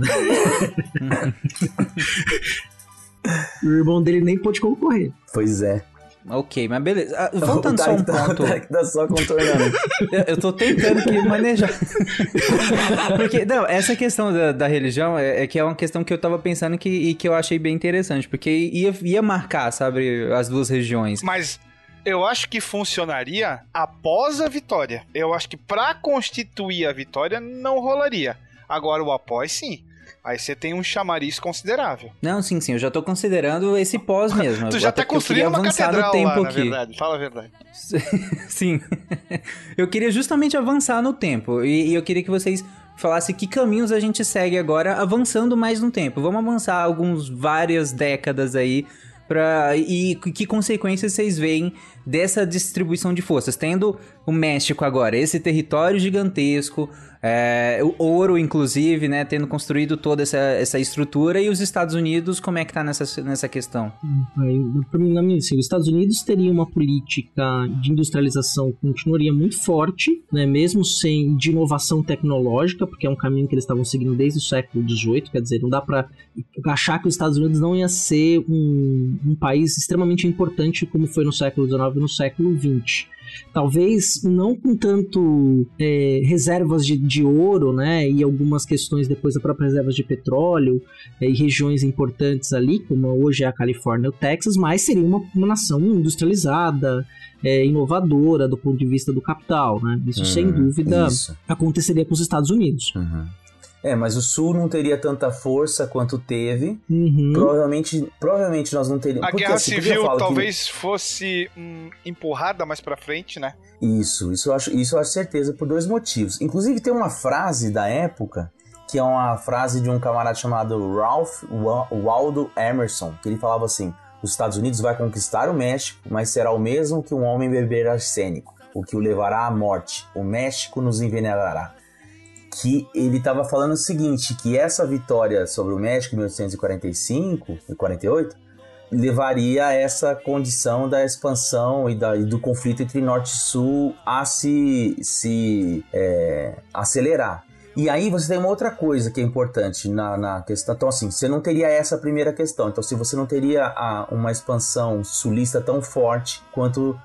o irmão dele nem pôde concorrer. Pois é. Ok, mas beleza. Ah, voltando só um tá, ponto. O tá só contornando. eu, eu tô tentando que manejar. porque, não, essa questão da, da religião é, é, que é uma questão que eu tava pensando que, e que eu achei bem interessante, porque ia, ia marcar, sabe, as duas regiões. Mas eu acho que funcionaria após a vitória. Eu acho que para constituir a vitória não rolaria. Agora o após sim. Aí você tem um chamariz considerável. Não, sim, sim, eu já tô considerando esse pós mesmo. tu já Até tá construindo uma catedral tempo lá, aqui. na verdade. Fala a verdade. sim. eu queria justamente avançar no tempo. E, e eu queria que vocês falassem que caminhos a gente segue agora avançando mais no tempo. Vamos avançar alguns várias décadas aí Pra, e que consequências vocês veem dessa distribuição de forças? Tendo o México agora, esse território gigantesco, é, o ouro, inclusive, né? Tendo construído toda essa, essa estrutura, e os Estados Unidos, como é que tá nessa, nessa questão? Na minha, assim, os Estados Unidos teria uma política de industrialização que continuaria muito forte, né? Mesmo sem de inovação tecnológica, porque é um caminho que eles estavam seguindo desde o século XVIII, quer dizer, não dá para achar que os Estados Unidos não ia ser um, um país extremamente importante como foi no século XIX e no século XX talvez não com tanto é, reservas de, de, ouro, né, e algumas questões depois da própria reservas de petróleo é, e regiões importantes ali, como hoje é a Califórnia e o Texas, mas seria uma, uma nação industrializada, é, inovadora do ponto de vista do capital, né? Isso uhum, sem dúvida isso. aconteceria com os Estados Unidos. Uhum. É, mas o Sul não teria tanta força quanto teve. Uhum. Provavelmente, provavelmente nós não teríamos. A Porque, guerra assim, civil talvez que... fosse hum, empurrada mais para frente, né? Isso, isso eu, acho, isso eu acho certeza por dois motivos. Inclusive tem uma frase da época que é uma frase de um camarada chamado Ralph Waldo Emerson, que ele falava assim: os Estados Unidos vai conquistar o México, mas será o mesmo que um homem beber arsênico, o que o levará à morte. O México nos envenenará que ele estava falando o seguinte, que essa vitória sobre o México em 1845 e 48 levaria a essa condição da expansão e, da, e do conflito entre Norte e Sul a se, se é, acelerar. E aí você tem uma outra coisa que é importante na, na questão. Então, assim, você não teria essa primeira questão. Então, se você não teria a, uma expansão sulista tão forte quanto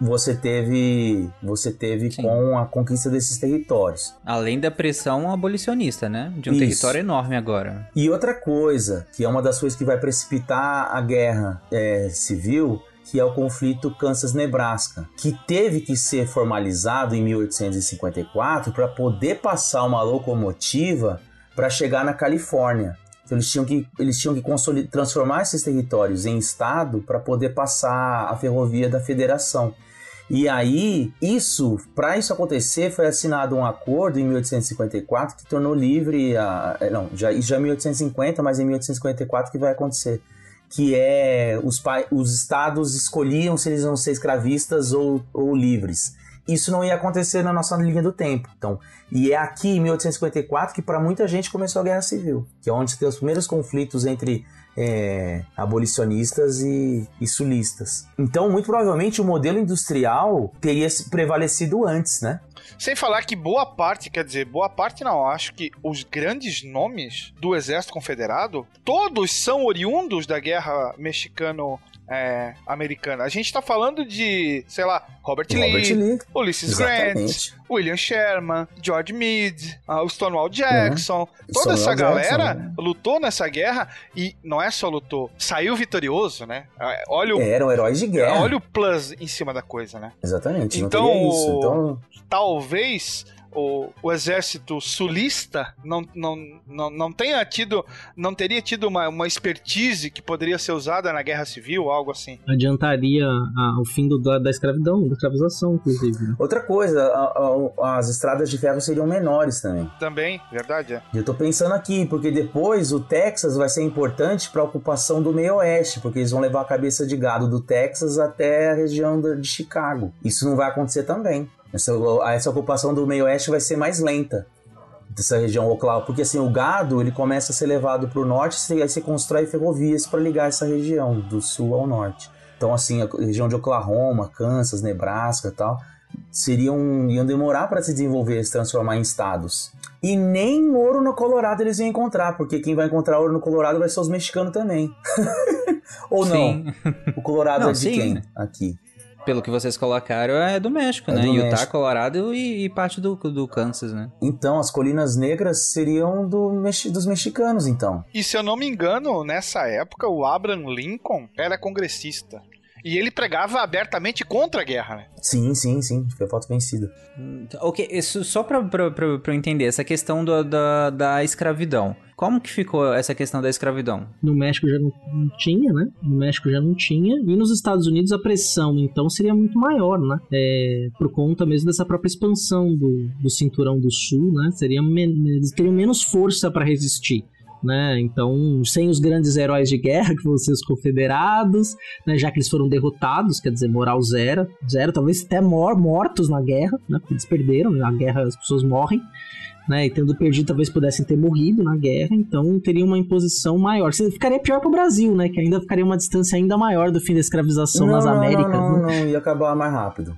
você teve você teve Sim. com a conquista desses territórios. Além da pressão abolicionista, né? De um Isso. território enorme agora. E outra coisa, que é uma das coisas que vai precipitar a guerra é, civil, que é o conflito Kansas-Nebraska, que teve que ser formalizado em 1854 para poder passar uma locomotiva para chegar na Califórnia. Então eles tinham que, eles tinham que transformar esses territórios em estado para poder passar a ferrovia da federação. E aí, isso, para isso acontecer, foi assinado um acordo em 1854 que tornou livre a, é, não, já já em 1850, mas em 1854 que vai acontecer, que é os, os estados escolhiam se eles vão ser escravistas ou, ou livres isso não ia acontecer na nossa linha do tempo. Então, e é aqui em 1854 que para muita gente começou a Guerra Civil, que é onde tem os primeiros conflitos entre é, abolicionistas e, e, sulistas. Então, muito provavelmente o modelo industrial teria prevalecido antes, né? Sem falar que boa parte, quer dizer, boa parte não, acho que os grandes nomes do Exército Confederado, todos são oriundos da Guerra Mexicano é, americana. A gente tá falando de, sei lá, Robert, Robert Lee, Lee, Ulysses Grant, William Sherman, George Meade, uh, o Stonewall Jackson. Uhum. Toda Stonewall essa galera Jackson, né? lutou nessa guerra e não é só lutou, saiu vitorioso, né? É, Olha o, Eram heróis de guerra. Olha o plus em cima da coisa, né? Exatamente. Então, então... talvez o, o exército sulista não, não, não, não tenha tido, não teria tido uma, uma expertise que poderia ser usada na guerra civil, algo assim. Adiantaria a- o fim do, da, da escravidão, da escravização, inclusive. né? Outra coisa, a- a- as estradas de ferro seriam menores também. Também, verdade, é. Eu tô pensando aqui, porque depois o Texas vai ser importante para a ocupação do meio oeste, porque eles vão levar a cabeça de gado do Texas até a região de Chicago. Isso não vai acontecer também. Essa, essa ocupação do meio oeste vai ser mais lenta dessa região Oklahoma, porque assim o gado ele começa a ser levado para o norte e aí você constrói ferrovias para ligar essa região do sul ao norte. Então assim a região de Oklahoma, Kansas, Nebraska, e tal seriam iam demorar para se desenvolver, se transformar em estados. E nem ouro no Colorado eles iam encontrar, porque quem vai encontrar ouro no Colorado vai ser os mexicanos também. Ou não? Sim. O Colorado Não, é de sim. quem? Aqui. Pelo que vocês colocaram, é do México, É né? do Utah, México. Colorado e, e parte do, do Kansas, né? Então, as colinas negras seriam do mexi- dos mexicanos, então. E se eu não me engano, nessa época, o Abraham Lincoln era congressista. E ele pregava abertamente contra a guerra, né? Sim, sim, sim. Foi foto vencida. Ok, isso só pra, pra, pra, pra eu entender, essa questão do- da, da escravidão. Como que ficou essa questão da escravidão? No México já não, não tinha, né? No México já não tinha. E nos Estados Unidos a pressão, então, seria muito maior, né? É, por conta mesmo dessa própria expansão do, do cinturão do sul, né? Seria men- eles teriam menos força para resistir. Né? Então, sem os grandes heróis de guerra, que vão ser os confederados, né? já que eles foram derrotados, quer dizer, moral zero, zero, talvez até mor mortos na guerra, né? porque eles perderam, na guerra as pessoas morrem né, e tendo perdido talvez pudessem ter morrido na guerra, então teria uma imposição maior. Ficaria pior pro Brasil, né, que ainda ficaria uma distância ainda maior do fim da escravização nas Américas. Não, não, né? não, ia acabar mais rápido.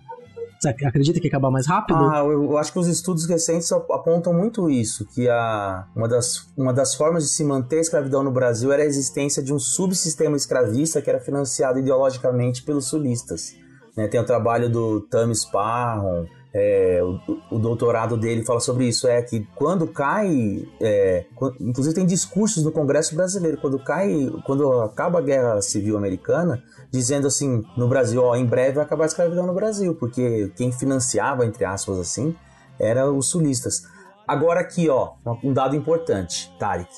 Você acredita que acabar mais rápido? Ah, eu, acho que os estudos recentes ap- apontam muito isso, que a, uma, das, uma das formas de se manter a escravidão no Brasil era a existência de um subsistema escravista que era financiado ideologicamente pelos sulistas. né? Tem o trabalho do Tamis Parron, é, o, o doutorado dele fala sobre isso, é que quando cai, é, inclusive tem discursos no Congresso brasileiro, quando cai, quando acaba a Guerra Civil Americana, dizendo assim, no Brasil, ó, em breve vai acabar a escravidão no Brasil, porque quem financiava, entre aspas assim, era os sulistas. Agora aqui, ó, um dado importante, Tarek.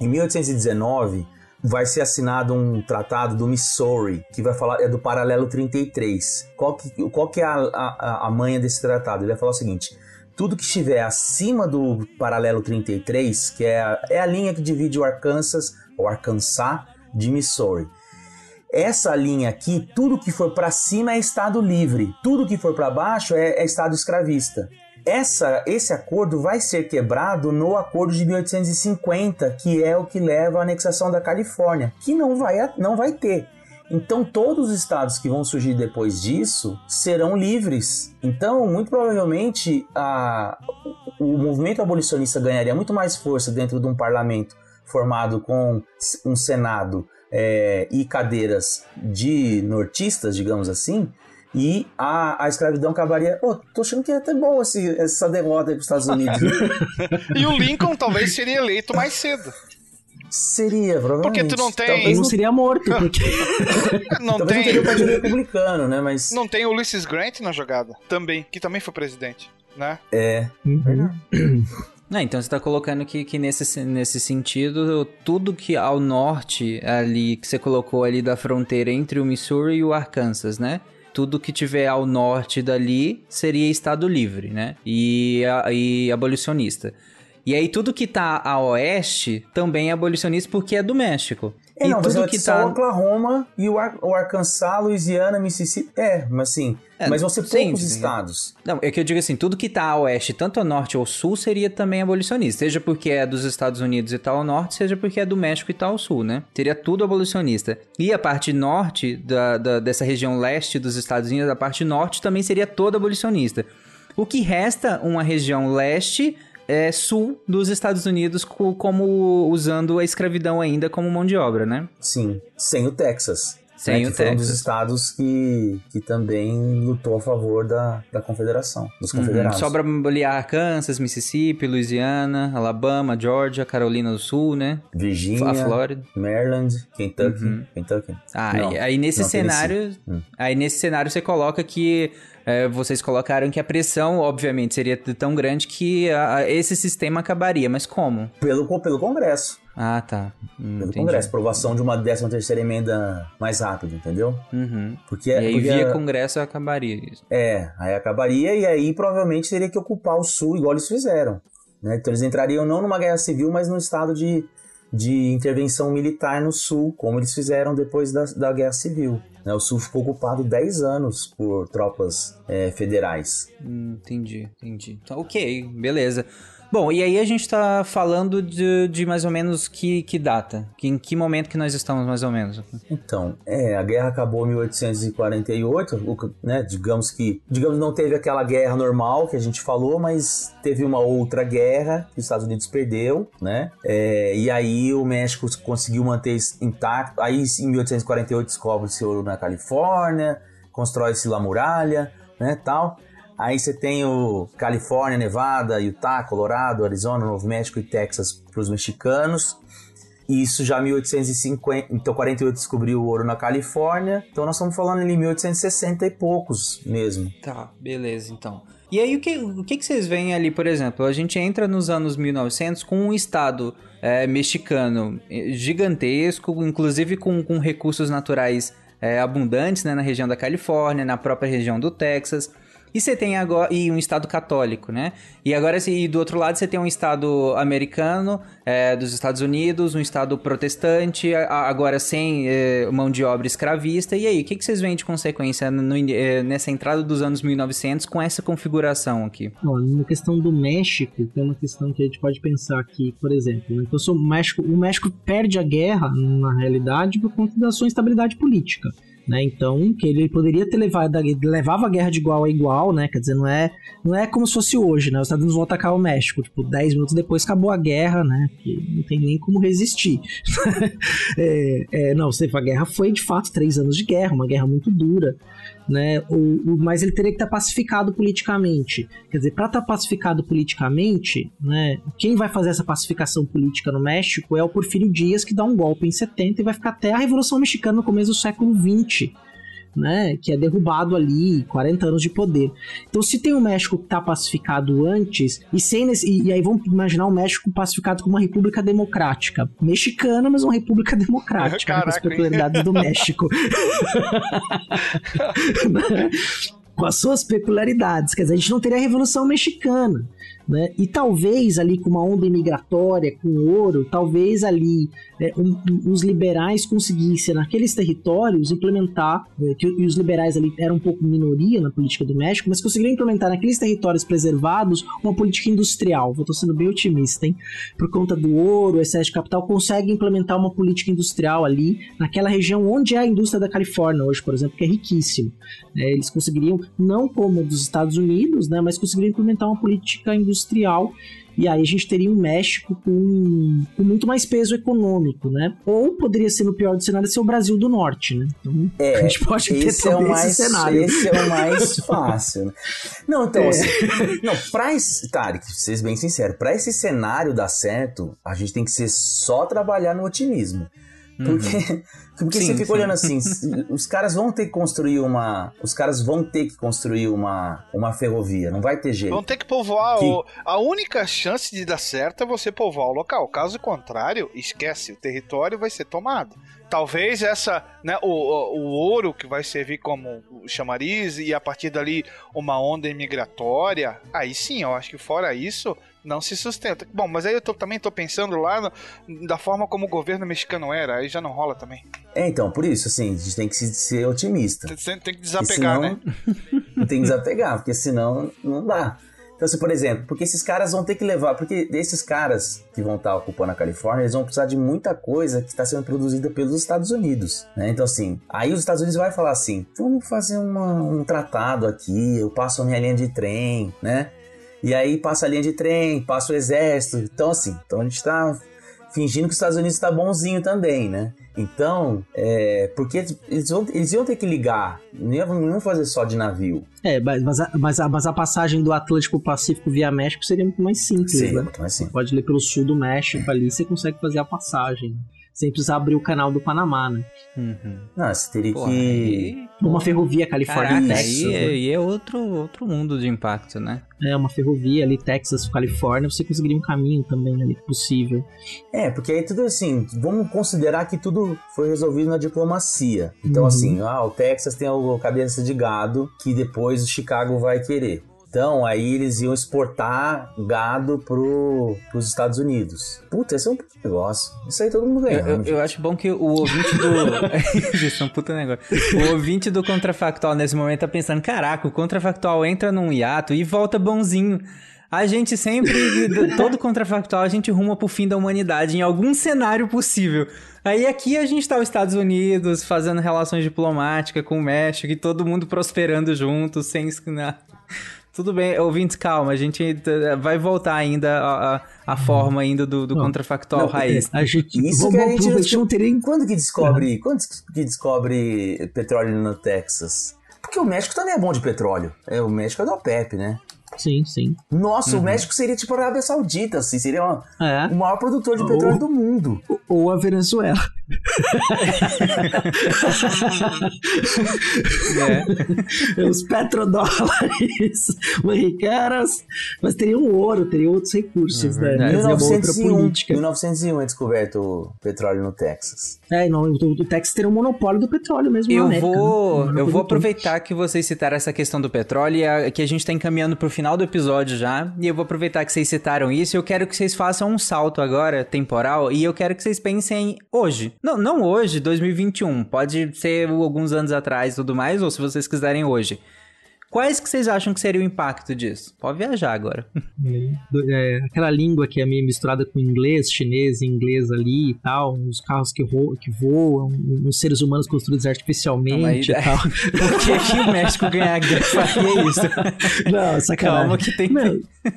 Em 1819 vai ser assinado um tratado do Missouri, que vai falar é do paralelo 33. Qual que, qual que é a, a, a manha desse tratado? Ele vai falar o seguinte: tudo que estiver acima do paralelo 33, que é a, é a linha que divide o Arkansas, o Arkansas de Missouri. Essa linha aqui, tudo que for para cima é estado livre, tudo que for para baixo é, é estado escravista. Essa, esse acordo vai ser quebrado no acordo de 1850, que é o que leva à anexação da Califórnia, que não vai, não vai ter. Então, todos os estados que vão surgir depois disso serão livres. Então, muito provavelmente, a, o, movimento abolicionista ganharia muito mais força dentro de um parlamento formado com um senado é, e cadeiras de nortistas, digamos assim, e a, a escravidão acabaria. Pô, tô achando que é até bom esse, essa derrota aí pros Estados Unidos. e o Lincoln talvez seria eleito mais cedo. Seria, provavelmente. Porque tu não tem- Talvez não seria morto, porque. Não Talvez não tem, teria o Partido Republicano, né? Mas. não tem Ulysses Grant na jogada. Também, que também foi presidente, né? É. Uhum. Ah, então você tá colocando que, que nesse, nesse sentido, tudo que ao norte ali, que você colocou ali da fronteira entre o Missouri e o Arkansas, né? Tudo que tiver ao norte dali seria Estado livre, né? E, e abolicionista. E aí tudo que tá a oeste também é abolicionista porque é do México. É, e não, tudo vai que tá o Oklahoma e o, Ar o Arkansas, Louisiana, Mississippi. É, mas assim. É, mas vão ser sim, poucos sim. estados. Não, é que eu digo assim, tudo que tá a oeste, tanto a norte ou sul, seria também abolicionista. Seja porque é dos Estados Unidos e tal ao norte, seja porque é do México e tal ao sul, né? Seria tudo abolicionista. E a parte norte da, da- dessa região leste dos Estados Unidos, a parte norte também seria toda abolicionista. O que resta uma região leste é sul dos Estados Unidos co- como usando a escravidão ainda como mão de obra, né? Sim, sem o Texas. Sem né, o que foi um dos Texas. estados que, que também lutou a favor da, da confederação, dos Uhum. confederados. Sobra ali Arkansas, Mississippi, Louisiana, Alabama, Georgia, Carolina do Sul, né? Virgínia, Flórida. Maryland, Kentucky. Uhum. Kentucky. Ah, Não, e aí nesse não, cenário, Tennessee. Hum. aí nesse cenário você coloca que é, vocês colocaram que a pressão, obviamente, seria tão grande que a- a- esse sistema acabaria. Mas como? Pelo, pelo Congresso. Ah, tá. Hum, Pelo. Congresso. Aprovação de uma 13 terceira emenda mais rápido, entendeu? Uhum. Porque, E aí, porque via Congresso, acabaria isso. É, aí acabaria e aí provavelmente teria que ocupar o sul, igual eles fizeram. Né? Então eles entrariam não numa guerra civil, mas num estado de, de intervenção militar no sul, como eles fizeram depois da, da guerra civil. Né? O sul ficou ocupado 10 anos por tropas é, federais. Hum, entendi, entendi. Então, ok, beleza. Bom, e aí a gente tá falando de, de mais ou menos que, que data? Que, em que momento que nós estamos, mais ou menos? Então, é, a guerra acabou em 1848, o que, né, digamos que, digamos não teve aquela guerra normal que a gente falou, mas teve uma outra guerra que os Estados Unidos perdeu, né, é, e aí o México conseguiu manter intacto, aí em 1848 descobre-se ouro na Califórnia, constrói-se La Muralha, né, tal, Aí você tem o Califórnia, Nevada, Utah, Colorado, Arizona, Novo México e Texas para os mexicanos. Isso já em 1850, então 48 descobriu o ouro na Califórnia. Então nós estamos falando ali em 1860 e poucos mesmo. Tá, beleza, então. E aí, o que, o que, que vocês veem ali, por exemplo? A gente entra nos anos 1900 com um estado é, mexicano eh, gigantesco, inclusive com, com recursos naturais é, abundantes né, na região da Califórnia, na própria região do Texas. E você tem agora e um estado católico, né? E agora e do outro lado você tem um estado americano é, dos Estados Unidos, um estado protestante, agora sem é, mão de obra escravista. E aí, o que, que vocês veem de consequência no- é, nessa entrada dos anos 1900 com essa configuração aqui? Na questão do México, tem uma questão que a gente pode pensar aqui, por exemplo, né? Então, o México, o México perde a guerra, na realidade, por conta da sua instabilidade política. Né? Então, que ele poderia ter levado, levava a guerra de igual a igual, né? Quer dizer, não é, não é como se fosse hoje, né? Os Estados Unidos vão atacar o México, tipo, 10 minutos depois acabou a guerra, né? Que não tem nem como resistir. é, é, não, a guerra foi de fato três anos de guerra, uma guerra muito dura né? O, o- mas ele teria que estar pacificado politicamente. Quer dizer, para estar pacificado politicamente, né? Quem vai fazer essa pacificação política no México é o Porfírio Dias, que dá um golpe em 70 e vai ficar até a Revolução Mexicana no começo do século 20. Né, que é derrubado ali, 40 anos de poder. Então, se tem o México que está pacificado antes, e, sem e, e aí vamos imaginar o México pacificado como uma república democrática. Mexicana, mas uma república democrática, né, com as Caraca, peculiaridades do México. com as suas peculiaridades. Quer dizer, a gente não teria a Revolução Mexicana. Né? E talvez ali com uma onda imigratória, com ouro, talvez ali é, um- um- os liberais conseguissem naqueles territórios implementar, é, que e os liberais ali eram um pouco minoria na política do México, mas conseguiriam implementar naqueles territórios preservados uma política industrial. Tô sendo bem otimista, hein? Por conta do ouro, excesso de capital, consegue implementar uma política industrial ali naquela região onde é a indústria da Califórnia hoje, por exemplo, que é riquíssimo. É, eles conseguiriam, não como dos Estados Unidos, né, mas conseguiriam implementar uma política industrial. E aí a gente teria um México com, com muito mais peso econômico, né? Ou poderia ser, no pior dos cenários, ser o Brasil do Norte, né? Então É, a gente pode ter esse é o mais, esse cenário. Esse é o mais fácil. né? Não, então, É. assim, não, pra esse, Tarek, pra ser bem sincero, pra esse cenário dar certo, a gente tem que ser só trabalhar no otimismo. Porque, porque Sim, você fica sim. olhando assim, os caras vão ter que construir uma. Os caras vão ter que construir uma, uma ferrovia, não vai ter jeito. Vão ter que povoar. Que- o- A única chance de dar certo é você povoar o local. Caso contrário, esquece, o território vai ser tomado. Talvez essa, né, o, o, o ouro que vai servir como o chamariz e a partir dali uma onda imigratória, aí sim, eu acho que fora isso não se sustenta. Bom, mas aí eu tô- também tô pensando lá no- da forma como o governo mexicano era, aí já não rola também. É, então, por isso, assim, a gente tem que se- ser otimista. Tem, tem que desapegar, senão- né? tem que desapegar, porque senão não dá. Então, assim, por exemplo, porque esses caras vão ter que levar, porque esses caras que vão estar ocupando a Califórnia, eles vão precisar de muita coisa que está sendo produzida pelos Estados Unidos, né? Então, assim, aí os Estados Unidos vai falar assim, vamos fazer uma- um tratado aqui, eu passo a minha linha de trem, né? E aí passa a linha de trem, passa o exército, então assim, então a gente tá fingindo que os Estados Unidos está bonzinho também, né? Então, é, porque eles, vão, eles iam ter que ligar, não iam, não iam fazer só de navio. É, mas, mas, a, mas, a, mas a passagem do Atlântico Pacífico via México seria muito mais simples, Seria né? muito mais simples. Pode ler pelo sul do México ali, você consegue fazer a passagem. Sem precisar abrir o canal do Panamá, né? Uhum. Não, você teria Pô, que. aí... Uma ferrovia Califórnia Caraca, Texas. aí, né? aí é outro, outro mundo de impacto, né? É, uma ferrovia ali, Texas, Califórnia, você conseguiria um caminho também ali possível. É, porque aí tudo assim, vamos considerar que tudo foi resolvido na diplomacia. Então, Uhum. assim, ah, o Texas tem o cabeça de gado que depois o Chicago vai querer. Então, aí eles iam exportar gado pro, pros Estados Unidos. Puta, esse é um puta negócio. Isso aí todo mundo Eu, ganha. eu- eu acho bom que o ouvinte do. Isso é um puta negócio. O ouvinte do contrafactual nesse momento tá pensando: caraca, o contrafactual entra num hiato e volta bonzinho. A gente sempre, todo contrafactual, a gente ruma pro fim da humanidade em algum cenário possível. Aí aqui a gente tá os Estados Unidos fazendo relações diplomáticas com o México e todo mundo prosperando junto, sem. né? Tudo bem, ouvintes, calma, a gente eh, vai voltar ainda a, a, a forma ainda do, do Não. contrafactual Não, raiz. A gente, Isso vamos que a gente não teria... Quando que descobre, quando que descobre petróleo no Texas? Porque o México também é bom de petróleo. É, o México é do OPEP, né? Sim, sim. Nossa, Uhum. o México seria tipo a Arábia Saudita, assim, seria uma- É. o maior produtor de petróleo Ou- do mundo. Ou a Venezuela. É. Os petrodólares mexicanos. Mas teria um ouro, teria outros recursos, né? verdade. Mas é uma outra 1901, política. 1901 é descoberto o petróleo no Texas. É, não, o, o Texas teria um monopólio do petróleo mesmo na Eu América, né? vou, Um eu vou aproveitar que vocês citaram essa questão do petróleo e a- que a gente tá encaminhando pro final do episódio já. E eu vou aproveitar que vocês citaram isso. Eu quero que vocês façam um salto agora, temporal, e eu quero que vocês pensem hoje. Não, não hoje, 2021. Pode ser alguns anos atrás e tudo mais, ou se vocês quiserem hoje. Quais que vocês acham que seria o impacto disso? Pode viajar agora. Do- é, aquela língua que é meio misturada com inglês, chinês inglês ali e tal, uns carros que, que voam, uns seres humanos construídos artificialmente e tal. Por que, que o México ganhar guerra faria isso? Não, sacanagem. Calma que tem... Meu,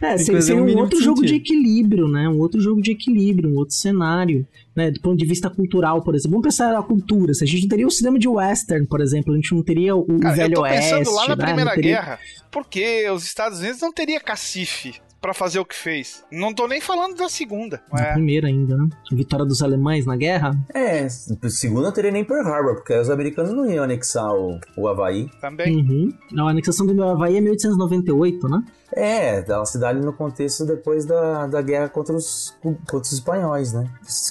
É, seria, um outro de jogo de sentido. equilíbrio, né? Um outro jogo de equilíbrio, um outro cenário. Né? Do ponto de vista cultural, por exemplo. Vamos pensar na cultura. Se a gente não teria o cinema de western, por exemplo, a gente não teria o, Cara, eu Velho tô pensando Oeste. lá na né? Primeira teria- Guerra, porque os Estados Unidos não teria cacife pra fazer o que fez. Não tô nem falando da segunda. É. primeira ainda, né? A vitória dos alemães na guerra. É, segundo não teria nem Pearl Harbor, porque os americanos não iam anexar o, o Havaí. Também. Uhum. A anexação do Havaí é 1898, né? É, ela se dá ali no contexto depois da, da guerra contra os, contra os espanhóis, né?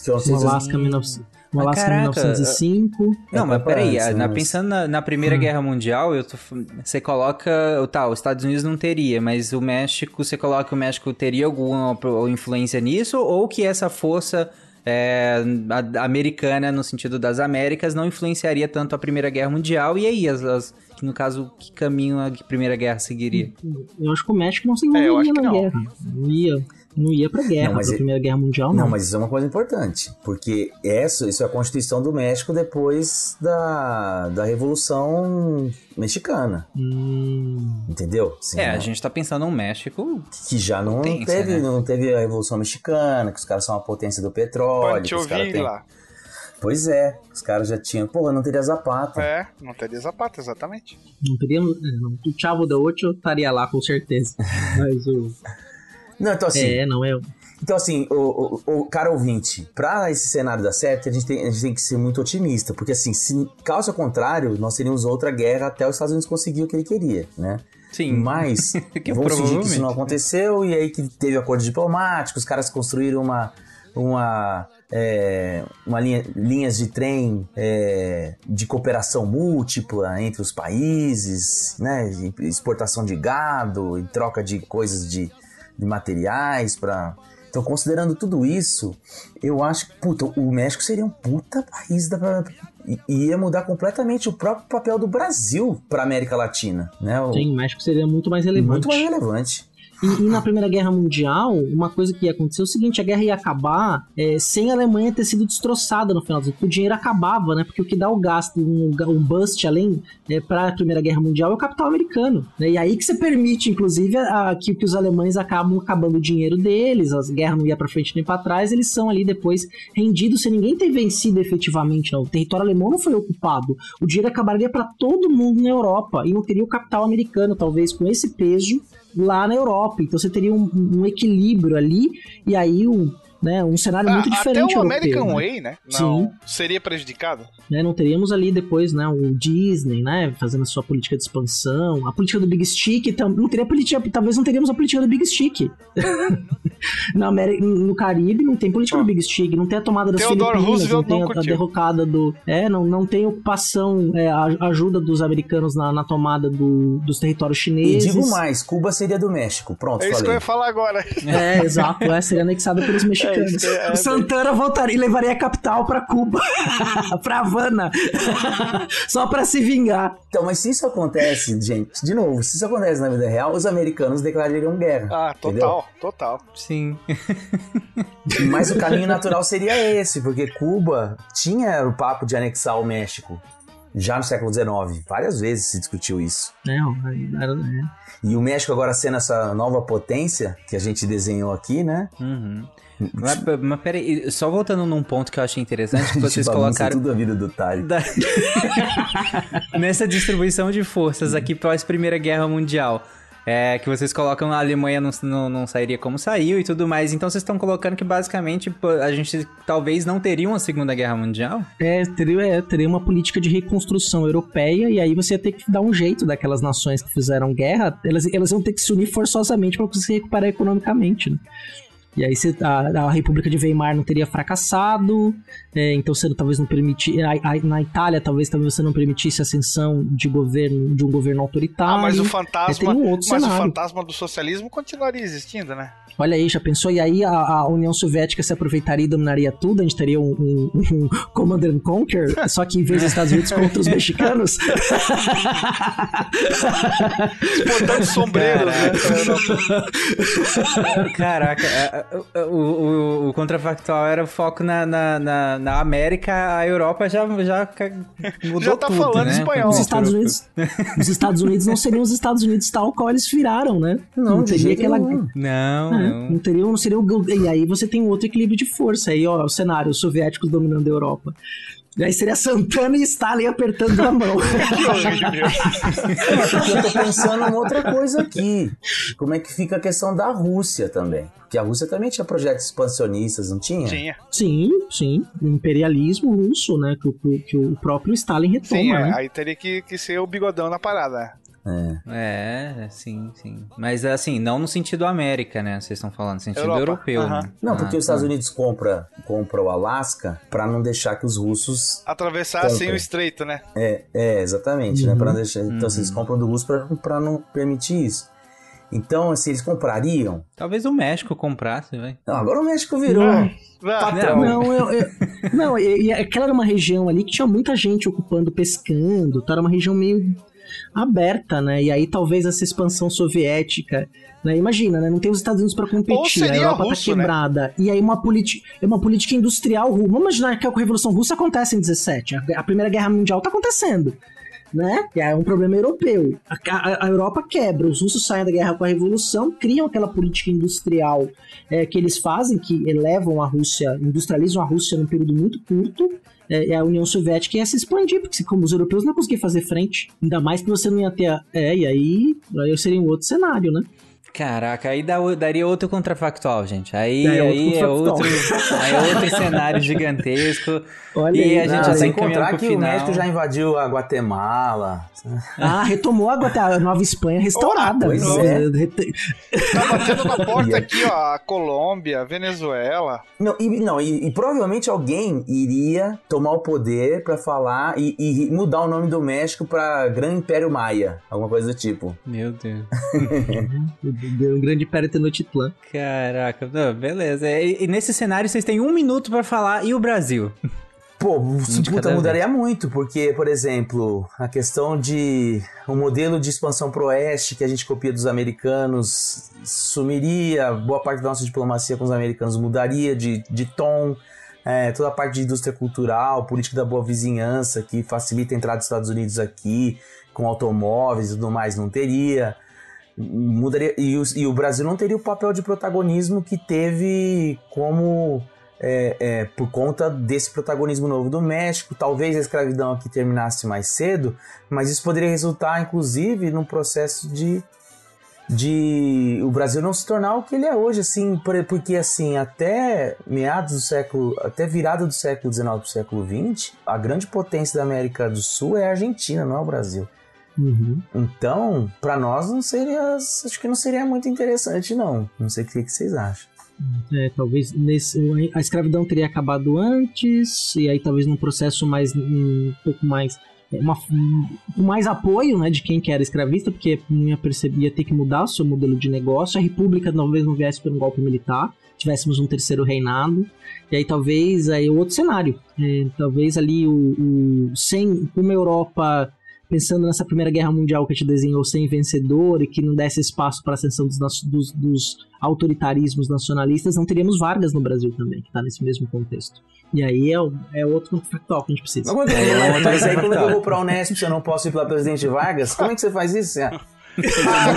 Que não se- Alasca, 19... o Mas Alasca caraca, 1905. Não, É, mas foi peraí, antes, a- na- né? pensando na, na Primeira Guerra Mundial, eu tô você coloca. Tá, os Estados Unidos não teria, mas o México, você coloca que o México teria alguma influência nisso, ou que essa força é, a- americana, no sentido das Américas, não influenciaria tanto a Primeira Guerra Mundial, e aí, as, as- que no caso, que caminho a Primeira Guerra seguiria? Eu acho que o México não se É, na não. guerra. Não ia, não ia pra guerra, Não, mas pra é- Primeira Guerra Mundial, não. Não, mas isso é uma coisa importante, porque essa, isso é a Constituição do México depois da, da Revolução Mexicana, Hum, entendeu? Sim, É, né? a gente tá pensando no México. Que já não Potência, teve, né? não teve a Revolução Mexicana, que os caras são a potência do petróleo. que os caras têm- Villa. Pois é, os caras já tinham. Pô, não teria Zapata. É, não teria Zapata, exatamente. não teríamos. é, Não, o Chavo da Ocho estaria lá, com certeza. Mas o. Não, então assim, É, não é. Então, assim, o, o, o cara ouvinte, pra esse cenário dar certo, a gente, tem, a gente tem que ser muito otimista. Porque, assim, se caso contrário, nós teríamos outra guerra até os Estados Unidos conseguir o que ele queria, né? Sim. Mas, Que vamos fingir que isso não aconteceu, e aí que teve acordo diplomático, os caras construíram uma. Uma, é, uma linha, linhas de trem é, de cooperação múltipla entre os países, né? Exportação de gado, em troca de coisas de, de materiais para então, considerando tudo isso, eu acho que, puta, o México seria um puta país da, e ia mudar completamente o próprio papel do Brasil para América Latina, né? O- Sim, o México seria muito mais relevante. muito mais relevante. E, e na Primeira Guerra Mundial, uma coisa que ia acontecer é o seguinte: a guerra ia acabar é, sem a Alemanha ter sido destroçada no final. O dinheiro acabava, né? Porque o que dá o gasto, um, um bust além é, para a Primeira Guerra Mundial é o capital americano. Né? E aí que você permite, inclusive, a, a- que, que os alemães acabam acabando o dinheiro deles, as guerras não ia para frente nem para trás, eles são ali depois rendidos sem ninguém ter vencido efetivamente. Não. O território alemão não foi ocupado. O dinheiro acabaria para todo mundo na Europa e não teria o capital americano, talvez, com esse peso lá na Europa. Então você teria um, um equilíbrio ali, e aí o, né? Um cenário muito Ah, diferente Até o europeu, American né? Way, né? Não Sim. seria prejudicado. né, não teríamos ali depois, né, o Disney, né, fazendo a sua política de expansão, a política do Big Stick, tam- não teria política, talvez não teríamos a política do Big Stick. Na América, no Caribe não tem política do Big Stick, não tem a tomada das Theodore Filipinas, não Roosevelt tem não a, derrocada do, é, não, não tem ocupação, é, a ajuda dos americanos na, na tomada do- dos territórios E chineses. digo mais, Cuba seria do México. Pronto, É isso que eu falei. ia falar agora. É, exato, é, seria anexada pelos mexicanos. Isso, é, o Santana voltaria e levaria a capital pra Cuba, pra Havana, só pra se vingar. Então, mas se isso acontece, gente, de novo, se isso acontece na vida real, os americanos declarariam guerra. Ah, entendeu? total, total. Sim. Mas o caminho natural seria esse, porque Cuba tinha o papo de anexar o México. Já no século XIX, várias vezes se discutiu isso. É, era- é. E o México agora sendo essa nova potência que a gente desenhou aqui, né? Uhum. Mas, mas peraí, só voltando num ponto que eu achei interessante, que vocês colocaram tudo a vida do Tarek. da- nessa distribuição de forças aqui pós Primeira Guerra Mundial. É, que vocês colocam a Alemanha não, não, não sairia como saiu e tudo mais. Então vocês estão colocando que basicamente a gente talvez não teria uma Segunda Guerra Mundial? É, teria, é, teria uma política de reconstrução europeia e aí você ia ter que dar um jeito daquelas nações que fizeram guerra, elas, elas iam ter que se unir forçosamente para se recuperar economicamente, né? E aí a, a República de Weimar não teria fracassado, é, então você talvez não permitisse. Na Itália, talvez, talvez você não permitisse a ascensão de governo de um governo autoritário. Ah, mas o É, fantasma, tem um outro mas o cenário. fantasma do socialismo continuaria existindo, né? Olha aí, já pensou? E aí a, a União Soviética se aproveitaria e dominaria tudo? A gente teria um, um, um Command and Conquer, só que em vez dos Estados Unidos contra os mexicanos? Portanto, sombreiros, né? Caraca, é, é, o, o, o contrafactual era o foco na, na, na, na América, a Europa já, já mudou Já tá tudo, falando né? espanhol. Os Estados Unidos, os Estados Unidos não seriam os Estados Unidos tal qual eles viraram, né? Não, de teria aquela. nenhum. Não, É, não. não teria, não seria o, e aí você tem um outro equilíbrio de força aí, ó, o cenário, os soviéticos dominando a Europa. E aí seria Santana e Stalin apertando a mão. Eu tô pensando em outra coisa aqui. Como é que fica a questão da Rússia também? Porque a Rússia também tinha projetos expansionistas, não tinha? Tinha. Sim, sim. O imperialismo russo, né? Que, o- que que o próprio Stalin retoma, Sim, é, né? aí teria que, que ser o bigodão na parada. É. É, sim, sim. Mas assim, não no sentido América, né? Vocês estão falando, no sentido Europa, europeu, aham. né? Não, porque Ah, os Estados tá. Unidos compra, compra o Alasca pra não deixar que os russos. Atravessar sem Compra. o estreito, né? É, é exatamente, né? Uhum. Pra não deixar, Então, assim, eles compram do russo pra, pra não permitir isso. Então, assim, eles comprariam. Talvez o México comprasse, vai. Não, agora o México virou. Ah, patrão. Não, eu, eu- não, e, e aquela era uma região ali que tinha muita gente ocupando, pescando, então era uma região meio aberta, né? E aí talvez essa expansão soviética, né? Imagina, né? Não tem os Estados Unidos para competir, seria a Europa russo, tá né? quebrada. E aí uma política, é uma política industrial russa. Vamos imaginar que a Revolução Russa acontece em 17, a, Primeira Guerra Mundial tá acontecendo. Né? É um problema europeu. A, a- a Europa quebra, os russos saem da guerra com a revolução, criam aquela política industrial é, que eles fazem, que elevam a Rússia, industrializam a Rússia num período muito curto, é, a União Soviética ia se expandir, porque como os europeus não iam conseguir fazer frente, ainda mais que você não ia ter. a- É, e aí, aí seria um outro cenário, né? Caraca, aí dá, daria outro contrafactual, gente. Aí, É, outro aí é outro, aí é outro cenário gigantesco. Olha e aí, a gente Não, já tá sem contar pro que o final. México já invadiu a Guatemala. Ah, retomou a, Nova Espanha restaurada. Pois né? é. Tá batendo na porta aqui, ó, a Colômbia, a Venezuela. Não, e, não, e, e provavelmente alguém iria tomar o poder pra falar e, e mudar o nome do México pra Gran Império Maia, alguma coisa do tipo. Meu Deus. O grande império Tenochtitlan. Caraca, não, beleza. E, e nesse cenário vocês têm um minuto pra falar e o Brasil? Pô, puta, mudaria muito, porque, por exemplo, a questão de o modelo de expansão pro oeste que a gente copia dos americanos sumiria, boa parte da nossa diplomacia com os americanos mudaria de, de tom, é, toda a parte de indústria cultural, política da boa vizinhança que facilita a entrada dos Estados Unidos aqui, com automóveis e tudo mais, não teria. Mudaria, e, o, e o Brasil não teria o papel de protagonismo que teve como é, é, por conta desse protagonismo novo do México. Talvez a escravidão aqui terminasse mais cedo, mas isso poderia resultar, inclusive, num processo de de o Brasil não se tornar o que ele é hoje, assim, por- porque assim, até meados do século, até virada do século XIX para o século XX, a grande potência da América do Sul é a Argentina, não é o Brasil. Uhum. Então, para nós não seria, acho que não seria muito interessante, não. Não sei o que, que vocês acham. É, talvez nesse, a escravidão teria acabado antes, e aí talvez num processo mais um pouco mais. é, Uma, um, mais apoio né, de quem que era escravista, porque não ia perceber, ia ter que mudar o seu modelo de negócio. A república talvez não viesse por um golpe militar, tivéssemos um terceiro reinado. E aí talvez aí outro cenário. É, talvez ali o, o sem uma Europa pensando nessa Primeira Guerra Mundial que a gente desenhou sem vencedor e que não desse espaço para a ascensão dos, dos- dos autoritarismos nacionalistas, não teríamos Vargas no Brasil também, que está nesse mesmo contexto. E aí é, é outro factual que a gente precisa. Mas, como é É, é mas aí outra como é que eu vou pra Unesp se eu não posso ir pela Presidente Vargas? Como é que você faz isso? Zé? A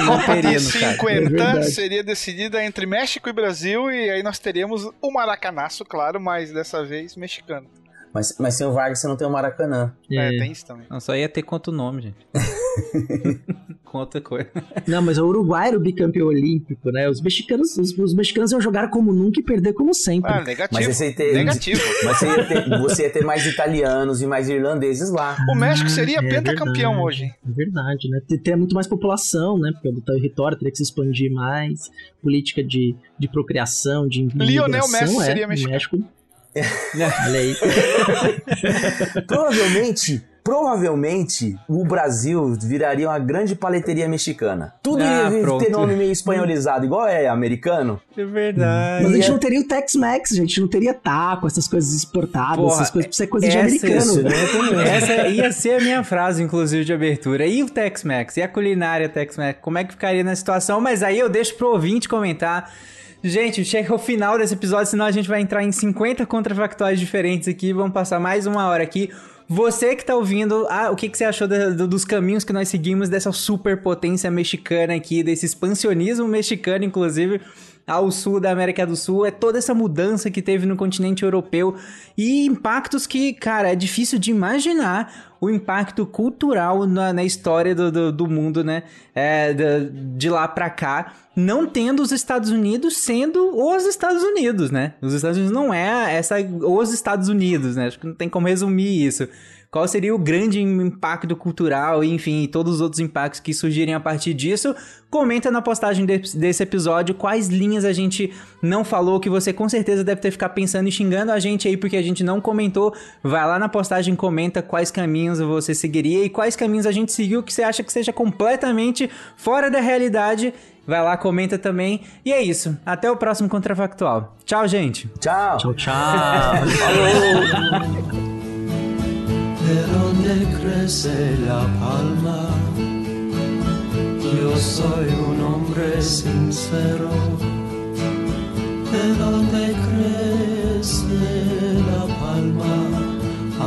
Copa de Interino, cara. 50 É verdade. seria decidida entre México e Brasil, e aí nós teríamos o Maracanaço, claro, mas dessa vez mexicano. Mas, mas sem o Vargas você não tem o Maracanã. É, É. tem isso também. Não, só ia ter quanto nome, gente. Com outra coisa. Não, mas o Uruguai era o bicampeão olímpico, né? Os mexicanos, os, os mexicanos iam jogar como nunca e perder como sempre. Ah, negativo. Mas aí tem- Negativo. Mas você ia, ter, você ia ter mais italianos e mais irlandeses lá. O México seria É pentacampeão verdade. hoje. É verdade, né? Ter- Teria muito mais população, né? Porque o território teria que se expandir mais. Política de, de procriação, de Lionel imigração, Messi é, seria o mexicano. México. Olha aí. Provavelmente, provavelmente, o Brasil viraria uma grande paleteria mexicana. Tudo Ah, ia pronto. ter nome meio espanholizado, igual é americano. É verdade. Mas a gente é- não teria o Tex-Mex, a gente não teria taco, essas coisas exportadas, Porra, essas coisas, isso é coisa de essa- americano. isso, né? Essa ia ser a minha frase, inclusive, de abertura. E o Tex-Mex? E a culinária Tex-Mex? Como é que ficaria na situação? Mas aí eu deixo pro ouvinte comentar. Gente, chega ao final desse episódio, senão a gente vai entrar em 50 contrafactuais diferentes aqui. Vamos passar mais uma hora aqui. Você que tá ouvindo, ah, o que, que você achou da- do- dos caminhos que nós seguimos dessa superpotência mexicana aqui, desse expansionismo mexicano, inclusive, ao sul da América do Sul? É toda essa mudança que teve no continente europeu e impactos que, cara, é difícil de imaginar o impacto cultural na, na história do, do, do mundo, né? É, da- de lá pra cá, não tendo os Estados Unidos sendo os Estados Unidos, né? Os Estados Unidos não é essa os Estados Unidos, né? Acho que não tem como resumir isso. Qual seria o grande impacto cultural, e, enfim, e todos os outros impactos que surgirem a partir disso? Comenta na postagem de- desse episódio quais linhas a gente não falou, que você com certeza deve ter ficado pensando e xingando a gente aí porque a gente não comentou. Vai lá na postagem, comenta quais caminhos você seguiria e quais caminhos a gente seguiu que você acha que seja completamente fora da realidade. Vai lá, comenta também. E é isso. Até o próximo Contrafactual. Tchau, gente. Tchau. Tchau, tchau. de donde crece la palma. Yo soy un hombre sincero. De donde crece la palma.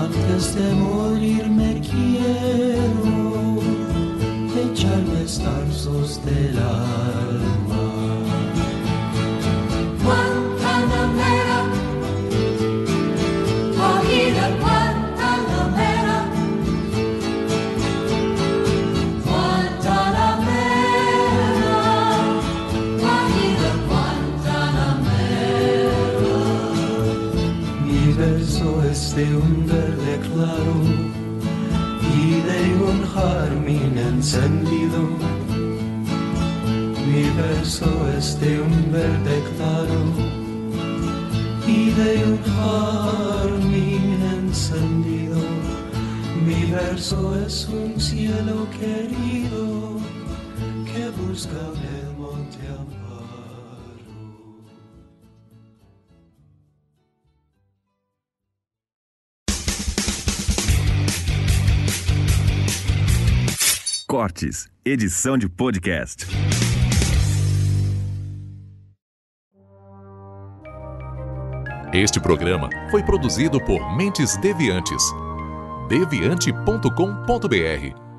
Antes de morir me quiero echarme tarzos del alma. De un verde claro y de un jardín encendido. Mi verso es de un verde claro y de un jardín encendido. Mi verso es un cielo querido que busca en Cortes, edição de podcast. Este programa foi produzido por Mentes Deviantes. deviante.com.br